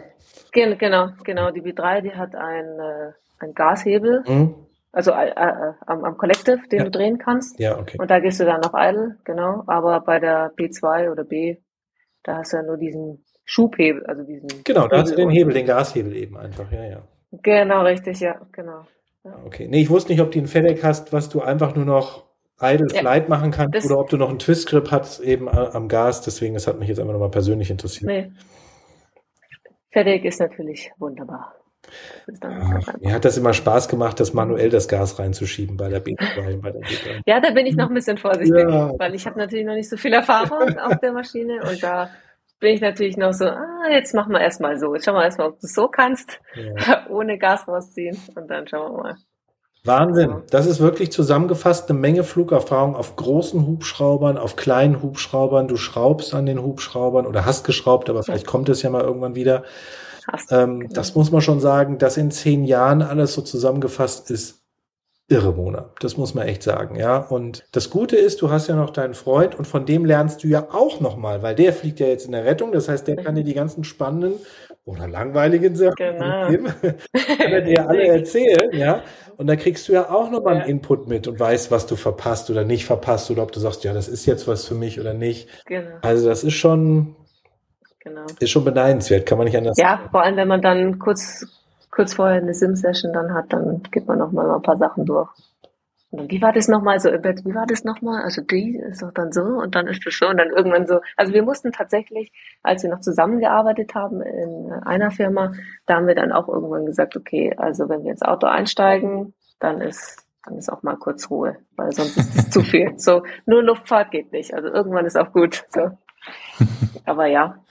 Genau, genau. Die B3, die hat einen, äh, einen Gashebel, mhm. also äh, äh, am, am Collective, den ja. du drehen kannst. Ja, okay. Und da gehst du dann auf Idle, genau. Aber bei der B2 oder B, da hast du ja nur diesen Schubhebel, also diesen. Genau, da hast du den Hebel, den Gashebel eben einfach, ja, ja. Genau, richtig, ja, genau. Ja. Okay. Nee, ich wusste nicht, ob du ein FedEx hast, was du einfach nur noch Idle ja, Flight machen kannst oder ob du noch einen Twist Grip hast eben am Gas. Deswegen, das hat mich jetzt einfach nochmal persönlich interessiert. Nee. FedEx ist natürlich wunderbar. Ja, mir hat das immer Spaß gemacht, das manuell das Gas reinzuschieben bei der B2. Bei der B3. Ja, da bin ich noch ein bisschen vorsichtig, ja. weil ich habe natürlich noch nicht so viel Erfahrung auf der Maschine und da bin ich natürlich noch so, ah, jetzt machen wir erstmal so. Jetzt schauen wir erstmal, ob du es so kannst, ja. ohne Gas rausziehen und dann schauen wir mal. Wahnsinn. Das ist wirklich zusammengefasst eine Menge Flugerfahrung auf großen Hubschraubern, auf kleinen Hubschraubern. Du schraubst an den Hubschraubern oder hast geschraubt, aber vielleicht kommt es ja mal irgendwann wieder. Ähm, genau. Das muss man schon sagen, dass in zehn Jahren alles so zusammengefasst ist, irre, Mona. Das muss man echt sagen, ja. Und das Gute ist, du hast ja noch deinen Freund und von dem lernst du ja auch nochmal, weil der fliegt ja jetzt in der Rettung. Das heißt, der kann dir die ganzen spannenden oder langweiligen Sachen genau. kann er dir alle erzählen, ja. Und da kriegst du ja auch nochmal einen Input mit und weißt, was du verpasst oder nicht verpasst oder ob du sagst, ja, das ist jetzt was für mich oder nicht. Genau. Also das ist schon, genau. Ist schon beneidenswert, kann man nicht anders Ja, sagen. vor allem, wenn man dann kurz, kurz vorher eine Sim-Session dann hat, dann geht man noch mal ein paar Sachen durch. Wie war das nochmal so, wie war das nochmal? Also die ist doch dann so und dann ist das so und dann irgendwann so. Also wir mussten tatsächlich, als wir noch zusammengearbeitet haben in einer Firma, da haben wir dann auch irgendwann gesagt, okay, also wenn wir ins Auto einsteigen, dann ist, dann ist auch mal kurz Ruhe, weil sonst ist es zu viel. So, nur Luftfahrt geht nicht. Also irgendwann ist auch gut. So. Aber ja,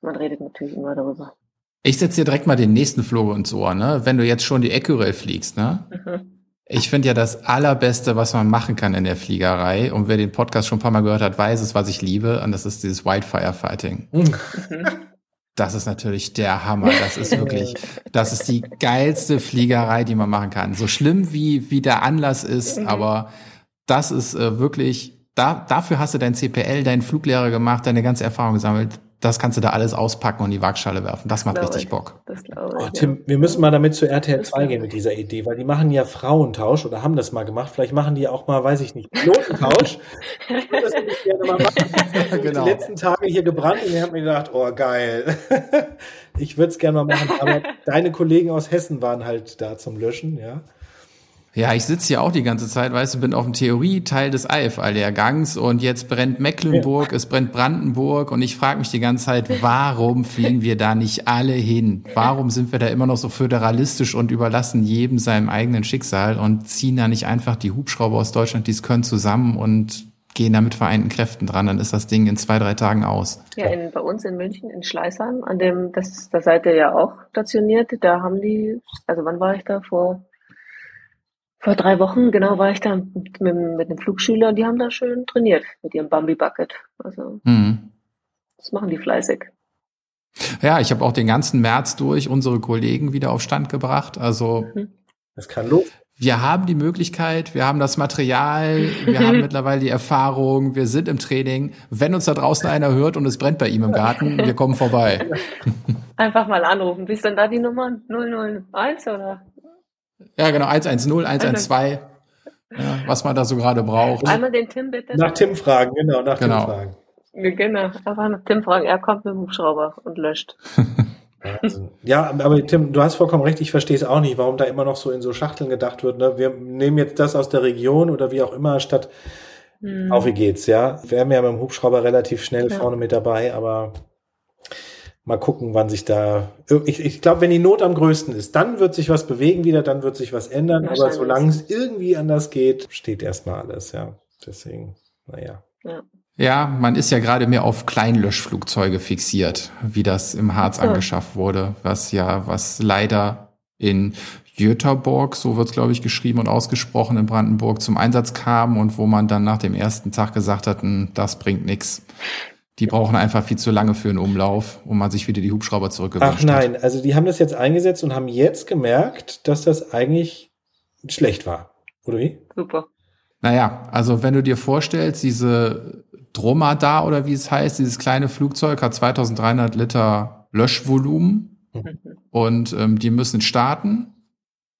man redet natürlich immer darüber. Ich setze dir direkt mal den nächsten Floge ins Ohr, ne? Wenn du jetzt schon die Ecurel fliegst, ne? Mhm. Ich finde ja das Allerbeste, was man machen kann in der Fliegerei. Und wer den Podcast schon ein paar Mal gehört hat, weiß es, was ich liebe. Und das ist dieses Wildfire Fighting. Mhm. Das ist natürlich der Hammer. Das ist wirklich, das ist die geilste Fliegerei, die man machen kann. So schlimm wie, wie der Anlass ist, mhm. aber das ist äh, wirklich, da, dafür hast du dein CPL, deinen Fluglehrer gemacht, deine ganze Erfahrung gesammelt das kannst du da alles auspacken und in die Waagschale werfen. Das macht richtig ich. Bock. Das glaube ich. Oh, Tim, ja. wir müssen mal damit zu RTL 2 gehen mit dieser Idee, weil die machen ja Frauentausch oder haben das mal gemacht. Vielleicht machen die auch mal, weiß ich nicht, Pilotentausch. das ich gerne mal machen. genau. Die letzten Tage hier gebrannt und ich habe mir gedacht, oh geil. ich würde es gerne mal machen, aber deine Kollegen aus Hessen waren halt da zum Löschen, ja. Ja, ich sitze hier auch die ganze Zeit, weißt du, bin auf dem Theorie-Teil des IFA-Lehrgangs und jetzt brennt Mecklenburg, ja. es brennt Brandenburg und ich frage mich die ganze Zeit, warum fliegen wir da nicht alle hin? Warum sind wir da immer noch so föderalistisch und überlassen jedem seinem eigenen Schicksal und ziehen da nicht einfach die Hubschrauber aus Deutschland, die es können, zusammen und gehen da mit vereinten Kräften dran, dann ist das Ding in zwei, drei Tagen aus. Ja, in, bei uns in München, in Schleißheim, an dem, das, da seid ihr ja auch stationiert, da haben die, also wann war ich da? Vor vor drei Wochen, genau, war ich da mit, mit, mit einem Flugschüler und die haben da schön trainiert mit ihrem Bambi Bucket. Also, mhm. das machen die fleißig. Ja, ich habe auch den ganzen März durch unsere Kollegen wieder auf Stand gebracht. Also, mhm. das kann los. Wir haben die Möglichkeit, wir haben das Material, wir haben mittlerweile die Erfahrung, wir sind im Training. Wenn uns da draußen einer hört und es brennt bei ihm im Garten, wir kommen vorbei. Einfach mal anrufen. Wie ist denn da die Nummer? 001 oder? Ja, genau, 110, 112, ja, was man da so gerade braucht. Einmal den Tim bitte. Nach Tim fragen, genau, nach genau. Tim fragen. Genau, einfach nach Tim fragen. Er kommt mit dem Hubschrauber und löscht. ja, aber Tim, du hast vollkommen recht, ich verstehe es auch nicht, warum da immer noch so in so Schachteln gedacht wird. Ne? Wir nehmen jetzt das aus der Region oder wie auch immer, statt hm. auf wie geht's, ja. Wir haben ja mit dem Hubschrauber relativ schnell ja. vorne mit dabei, aber mal gucken, wann sich da. Ich, ich glaube, wenn die Not am größten ist, dann wird sich was bewegen wieder, dann wird sich was ändern. Aber solange es irgendwie anders geht, steht erstmal alles, ja. Deswegen, naja. Ja. Ja, man ist ja gerade mehr auf Kleinlöschflugzeuge fixiert, wie das im Harz ja. angeschafft wurde, was ja, was leider in Göteborg, so wird es glaube ich geschrieben und ausgesprochen in Brandenburg, zum Einsatz kam und wo man dann nach dem ersten Tag gesagt hat, hm, das bringt nichts. Die brauchen einfach viel zu lange für einen Umlauf, um man sich wieder die Hubschrauber zurückgewünscht Ach nein, hat. also die haben das jetzt eingesetzt und haben jetzt gemerkt, dass das eigentlich schlecht war. Oder wie? Super. Naja, also wenn du dir vorstellst, diese Dromadaar oder wie es heißt, dieses kleine Flugzeug hat 2300 Liter Löschvolumen mhm. und ähm, die müssen starten,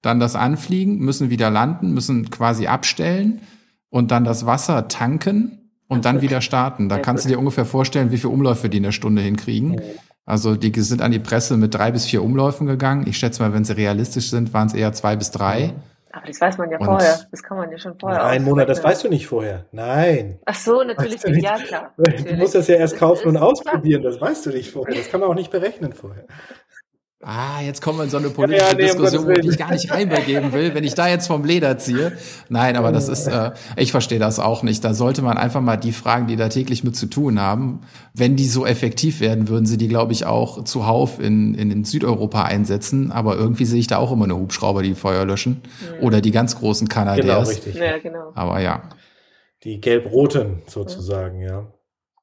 dann das anfliegen, müssen wieder landen, müssen quasi abstellen und dann das Wasser tanken und dann wieder starten. Da kannst du dir ungefähr vorstellen, wie viele Umläufe die in der Stunde hinkriegen. Also die sind an die Presse mit drei bis vier Umläufen gegangen. Ich schätze mal, wenn sie realistisch sind, waren es eher zwei bis drei. Aber das weiß man ja und vorher. Das kann man ja schon vorher. Ein Monat, das weißt du nicht vorher. Nein. Ach so, natürlich. Weißt du ja, klar. Natürlich. Du musst das ja erst kaufen und ausprobieren. Das weißt du nicht vorher. Das kann man auch nicht berechnen vorher. Ah, jetzt kommen wir in so eine politische ja, ja, nee, Diskussion, wo ich gar nicht reinbegeben will, wenn ich da jetzt vom Leder ziehe. Nein, aber das ist, äh, ich verstehe das auch nicht. Da sollte man einfach mal die Fragen, die da täglich mit zu tun haben, wenn die so effektiv werden, würden sie die, glaube ich, auch zuhauf in, in, in Südeuropa einsetzen. Aber irgendwie sehe ich da auch immer eine Hubschrauber, die Feuer löschen. Mhm. Oder die ganz großen Kanadiers. Genau, richtig. Ja, genau. Aber ja. Die gelb-roten sozusagen, ja.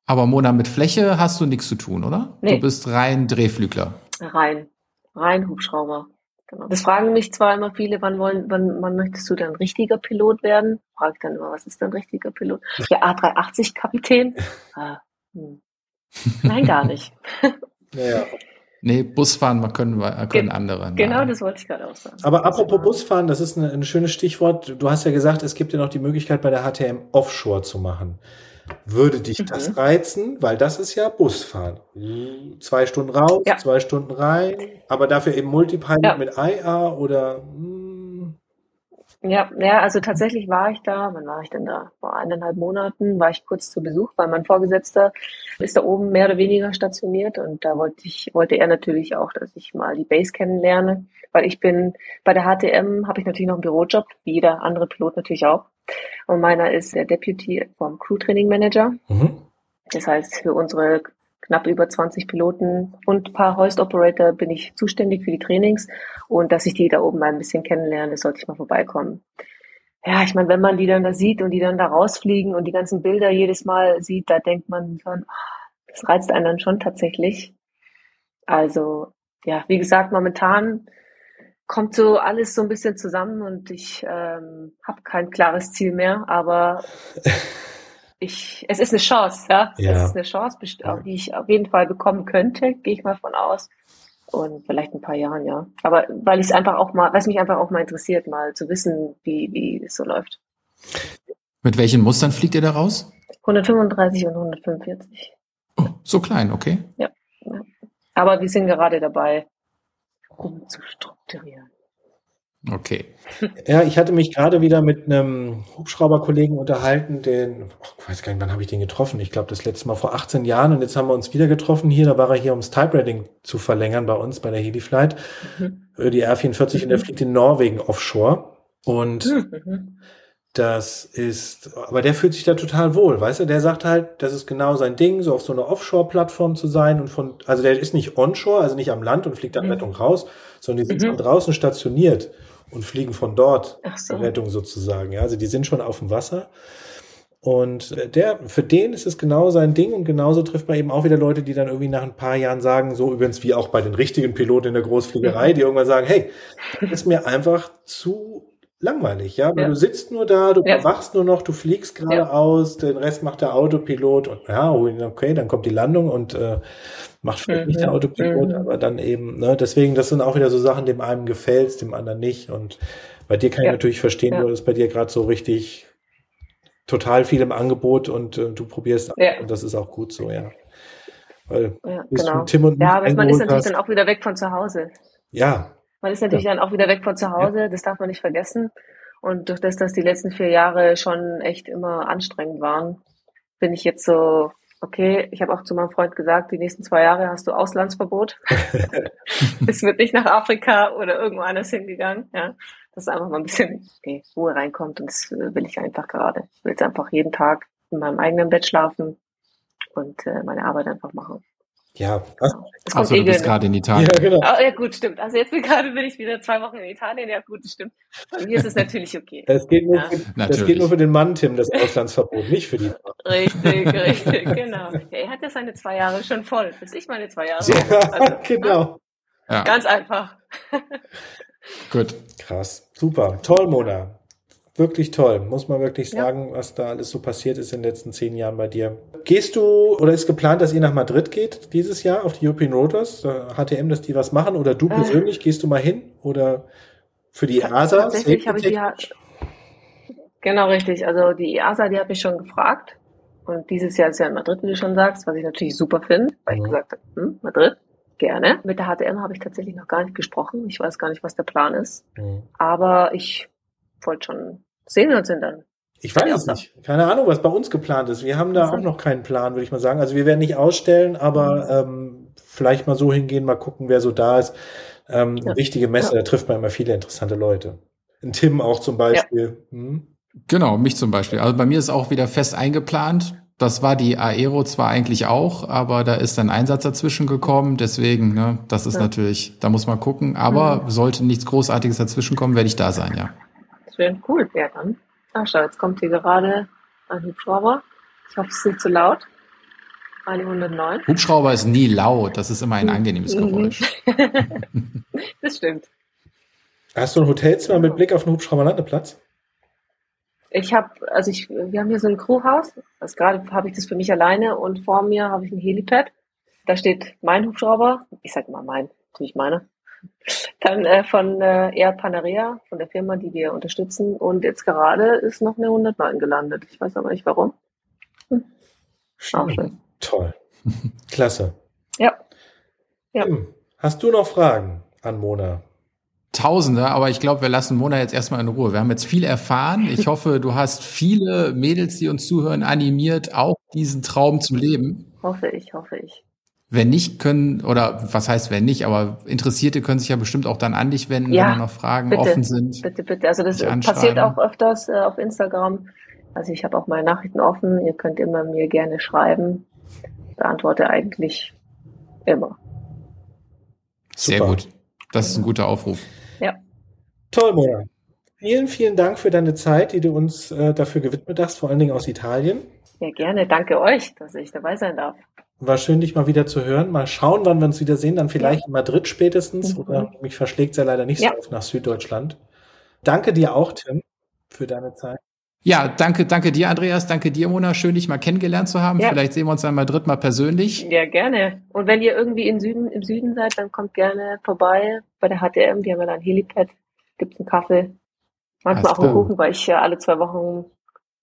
Aber Mona, mit Fläche hast du nichts zu tun, oder? Nee. Du bist rein Drehflügler. Rein. Rein Hubschrauber. Genau. Das fragen mich zwar immer viele, wann wollen, wann, wann möchtest du dann richtiger Pilot werden? Frage ich dann immer, was ist denn richtiger Pilot? Der A380-Kapitän? Ah, hm. Nein, gar nicht. Naja. Nee, Busfahren können, können Ge andere. Genau, nein. das wollte ich gerade auch sagen. Aber apropos Busfahren, das ist ein, ein schönes Stichwort. Du hast ja gesagt, es gibt ja noch die Möglichkeit, bei der HTM Offshore zu machen. Würde dich mhm. das reizen? Weil das ist ja Busfahren. Zwei Stunden raus, ja. zwei Stunden rein, aber dafür eben Multipilot ja. mit IA oder hm. ja, ja, also tatsächlich war ich da, wann war ich denn da? Vor eineinhalb Monaten war ich kurz zu Besuch, weil mein Vorgesetzter ist da oben mehr oder weniger stationiert und da wollte ich, wollte er natürlich auch, dass ich mal die Base kennenlerne, weil ich bin bei der HTM habe ich natürlich noch einen Bürojob, wie jeder andere Pilot natürlich auch. Und meiner ist der Deputy vom Crew Training Manager. Mhm. Das heißt, für unsere knapp über 20 Piloten und ein paar Hoist Operator bin ich zuständig für die Trainings und dass ich die da oben mal ein bisschen kennenlerne, sollte ich mal vorbeikommen. Ja, ich meine, wenn man die dann da sieht und die dann da rausfliegen und die ganzen Bilder jedes Mal sieht, da denkt man schon, das reizt einen dann schon tatsächlich. Also, ja, wie gesagt, momentan kommt so alles so ein bisschen zusammen und ich ähm, habe kein klares Ziel mehr, aber ich, es ist eine Chance, ja. ja. Es ist eine Chance, die ich auf jeden Fall bekommen könnte, gehe ich mal von aus. Und vielleicht ein paar Jahren, ja. Aber weil ich es einfach auch mal, was mich einfach auch mal interessiert, mal zu wissen, wie, wie es so läuft. Mit welchen Mustern fliegt ihr da raus? 135 und 145. Oh, so klein, okay. Ja. ja. Aber wir sind gerade dabei, umzustrukturieren. Okay. Ja, ich hatte mich gerade wieder mit einem Hubschrauberkollegen unterhalten, den, oh, ich weiß gar nicht, wann habe ich den getroffen? Ich glaube, das letzte Mal vor 18 Jahren und jetzt haben wir uns wieder getroffen hier. Da war er hier, um das Type-Rating zu verlängern bei uns, bei der Heliflight. Mhm. Die R44 mhm. und der fliegt in Norwegen offshore. Und mhm. Das ist, aber der fühlt sich da total wohl, weißt du? Der sagt halt, das ist genau sein Ding, so auf so einer Offshore-Plattform zu sein und von, also der ist nicht onshore, also nicht am Land und fliegt dann mhm. Rettung raus, sondern die sind mhm. draußen stationiert und fliegen von dort so. Rettung sozusagen. Ja, also die sind schon auf dem Wasser. Und der, für den ist es genau sein Ding und genauso trifft man eben auch wieder Leute, die dann irgendwie nach ein paar Jahren sagen, so übrigens wie auch bei den richtigen Piloten in der Großfliegerei, mhm. die irgendwann sagen, hey, das ist mir einfach zu langweilig, ja, weil ja. du sitzt nur da, du ja. wachst nur noch, du fliegst geradeaus, ja. den Rest macht der Autopilot und ja, okay, dann kommt die Landung und äh, macht vielleicht mhm. nicht der mhm. Autopilot, mhm. aber dann eben, ne, deswegen, das sind auch wieder so Sachen, dem einen gefällt's, dem anderen nicht und bei dir kann ich natürlich verstehen, du bist bei dir gerade so richtig total viel im Angebot und äh, du probierst und das ist auch gut so, ja. Weil ja, genau. Tim und ja, aber man ist natürlich hast. dann auch wieder weg von zu Hause. Ja, man ist natürlich ja. dann auch wieder weg von zu Hause, ja. das darf man nicht vergessen. Und durch das, dass die letzten vier Jahre schon echt immer anstrengend waren, bin ich jetzt so, okay, ich habe auch zu meinem Freund gesagt, die nächsten zwei Jahre hast du Auslandsverbot. es wird nicht nach Afrika oder irgendwo anders hingegangen, ja. Dass einfach mal ein bisschen okay, Ruhe reinkommt und das will ich einfach gerade. Ich will jetzt einfach jeden Tag in meinem eigenen Bett schlafen und äh, meine Arbeit einfach machen. Ja, was? Also du bist gerade in Italien. Ja, genau. Oh, ja, gut, stimmt. Also jetzt bin gerade bin ich wieder zwei Wochen in Italien. Ja, gut, stimmt. Bei mir ist es natürlich okay. Das geht nur, ja. für, das geht nur für den Mann, Tim, das Auslandsverbot, nicht für die Frau. Richtig, richtig, genau. Ja, er hat ja seine zwei Jahre schon voll, bis ich meine zwei Jahre. Ja, also, genau. Ja. Ganz einfach. Gut. Krass. Super. Toll, Mona wirklich toll, muss man wirklich sagen, ja. was da alles so passiert ist in den letzten zehn Jahren bei dir. Gehst du oder ist geplant, dass ihr nach Madrid geht dieses Jahr auf die European Rotors, HTM, dass die was machen oder du äh. persönlich gehst du mal hin oder für die EASA? Tatsächlich habe ich die ja, genau richtig. Also die EASA, die hat mich schon gefragt und dieses Jahr ist ja in Madrid, wie du schon sagst, was ich natürlich super finde, weil mhm. ich gesagt habe, hm, Madrid, gerne. Mit der HTM habe ich tatsächlich noch gar nicht gesprochen. Ich weiß gar nicht, was der Plan ist. Mhm. Aber ich wollte schon sehen wir uns denn dann? Ich weiß es nicht. Keine Ahnung, was bei uns geplant ist. Wir haben da auch noch keinen Plan, würde ich mal sagen. Also wir werden nicht ausstellen, aber mhm. ähm, vielleicht mal so hingehen, mal gucken, wer so da ist. Ähm, ja. Wichtige Messe, ja. da trifft man immer viele interessante Leute. Ein Tim auch zum Beispiel. Ja. Hm? Genau, mich zum Beispiel. Also bei mir ist auch wieder fest eingeplant. Das war die Aero zwar eigentlich auch, aber da ist ein Einsatz dazwischen gekommen. Deswegen, ne, das ist natürlich, da muss man gucken. Aber mhm. sollte nichts Großartiges dazwischen kommen, werde ich da sein, ja. Schön, cool, ja dann. Ach schau, jetzt kommt hier gerade ein Hubschrauber. Ich hoffe, es ist nicht zu laut. Ali 109. Hubschrauber ist nie laut, das ist immer ein angenehmes Geräusch. das stimmt. Hast du ein Hotelzimmer mit Blick auf den Hubschrauberlandeplatz? Ich habe, also ich, wir haben hier so ein Crewhaus. Also gerade habe ich das für mich alleine und vor mir habe ich ein Helipad. Da steht mein Hubschrauber. Ich sage mal mein, natürlich meine. Dann äh, von äh, Air Panarea, von der Firma, die wir unterstützen. Und jetzt gerade ist noch eine 109 gelandet. Ich weiß aber nicht warum. Hm. Auch schön. Toll. Klasse. Ja. ja. Hast du noch Fragen an Mona? Tausende, aber ich glaube, wir lassen Mona jetzt erstmal in Ruhe. Wir haben jetzt viel erfahren. Ich hoffe, du hast viele Mädels, die uns zuhören, animiert, auch diesen Traum zu leben. Hoffe ich, hoffe ich. Wenn nicht können, oder was heißt wenn nicht, aber Interessierte können sich ja bestimmt auch dann an dich wenden, ja, wenn noch Fragen bitte, offen sind. Bitte, bitte. Also das passiert auch öfters äh, auf Instagram. Also ich habe auch meine Nachrichten offen. Ihr könnt immer mir gerne schreiben. Ich beantworte eigentlich immer. Sehr Super. gut. Das ist ein guter Aufruf. Ja. Toll, Mona. Vielen, vielen Dank für deine Zeit, die du uns äh, dafür gewidmet hast, vor allen Dingen aus Italien. Ja, gerne. Danke euch, dass ich dabei sein darf. War schön, dich mal wieder zu hören. Mal schauen, wann wir uns wieder sehen. Dann vielleicht ja. in Madrid spätestens. Mhm. Oder mich verschlägt es ja leider nicht ja. so oft nach Süddeutschland. Danke dir auch, Tim, für deine Zeit. Ja, danke, danke dir, Andreas. Danke dir, Mona. Schön, dich mal kennengelernt zu haben. Ja. Vielleicht sehen wir uns in Madrid mal persönlich. Ja, gerne. Und wenn ihr irgendwie im Süden, im Süden seid, dann kommt gerne vorbei bei der HTM. Die haben ja da ein Helipad. Gibt's einen Kaffee. Manchmal auch einen Kuchen, weil ich ja alle zwei Wochen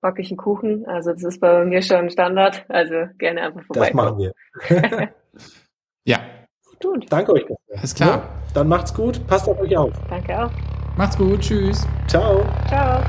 backe ich einen Kuchen. Also das ist bei mir schon Standard. Also gerne einfach vorbei. Das machen wir. ja. Gut. Danke euch. Alles klar. Ja, dann macht's gut. Passt auf euch auf. Danke auch. Macht's gut. Tschüss. Ciao. Ciao.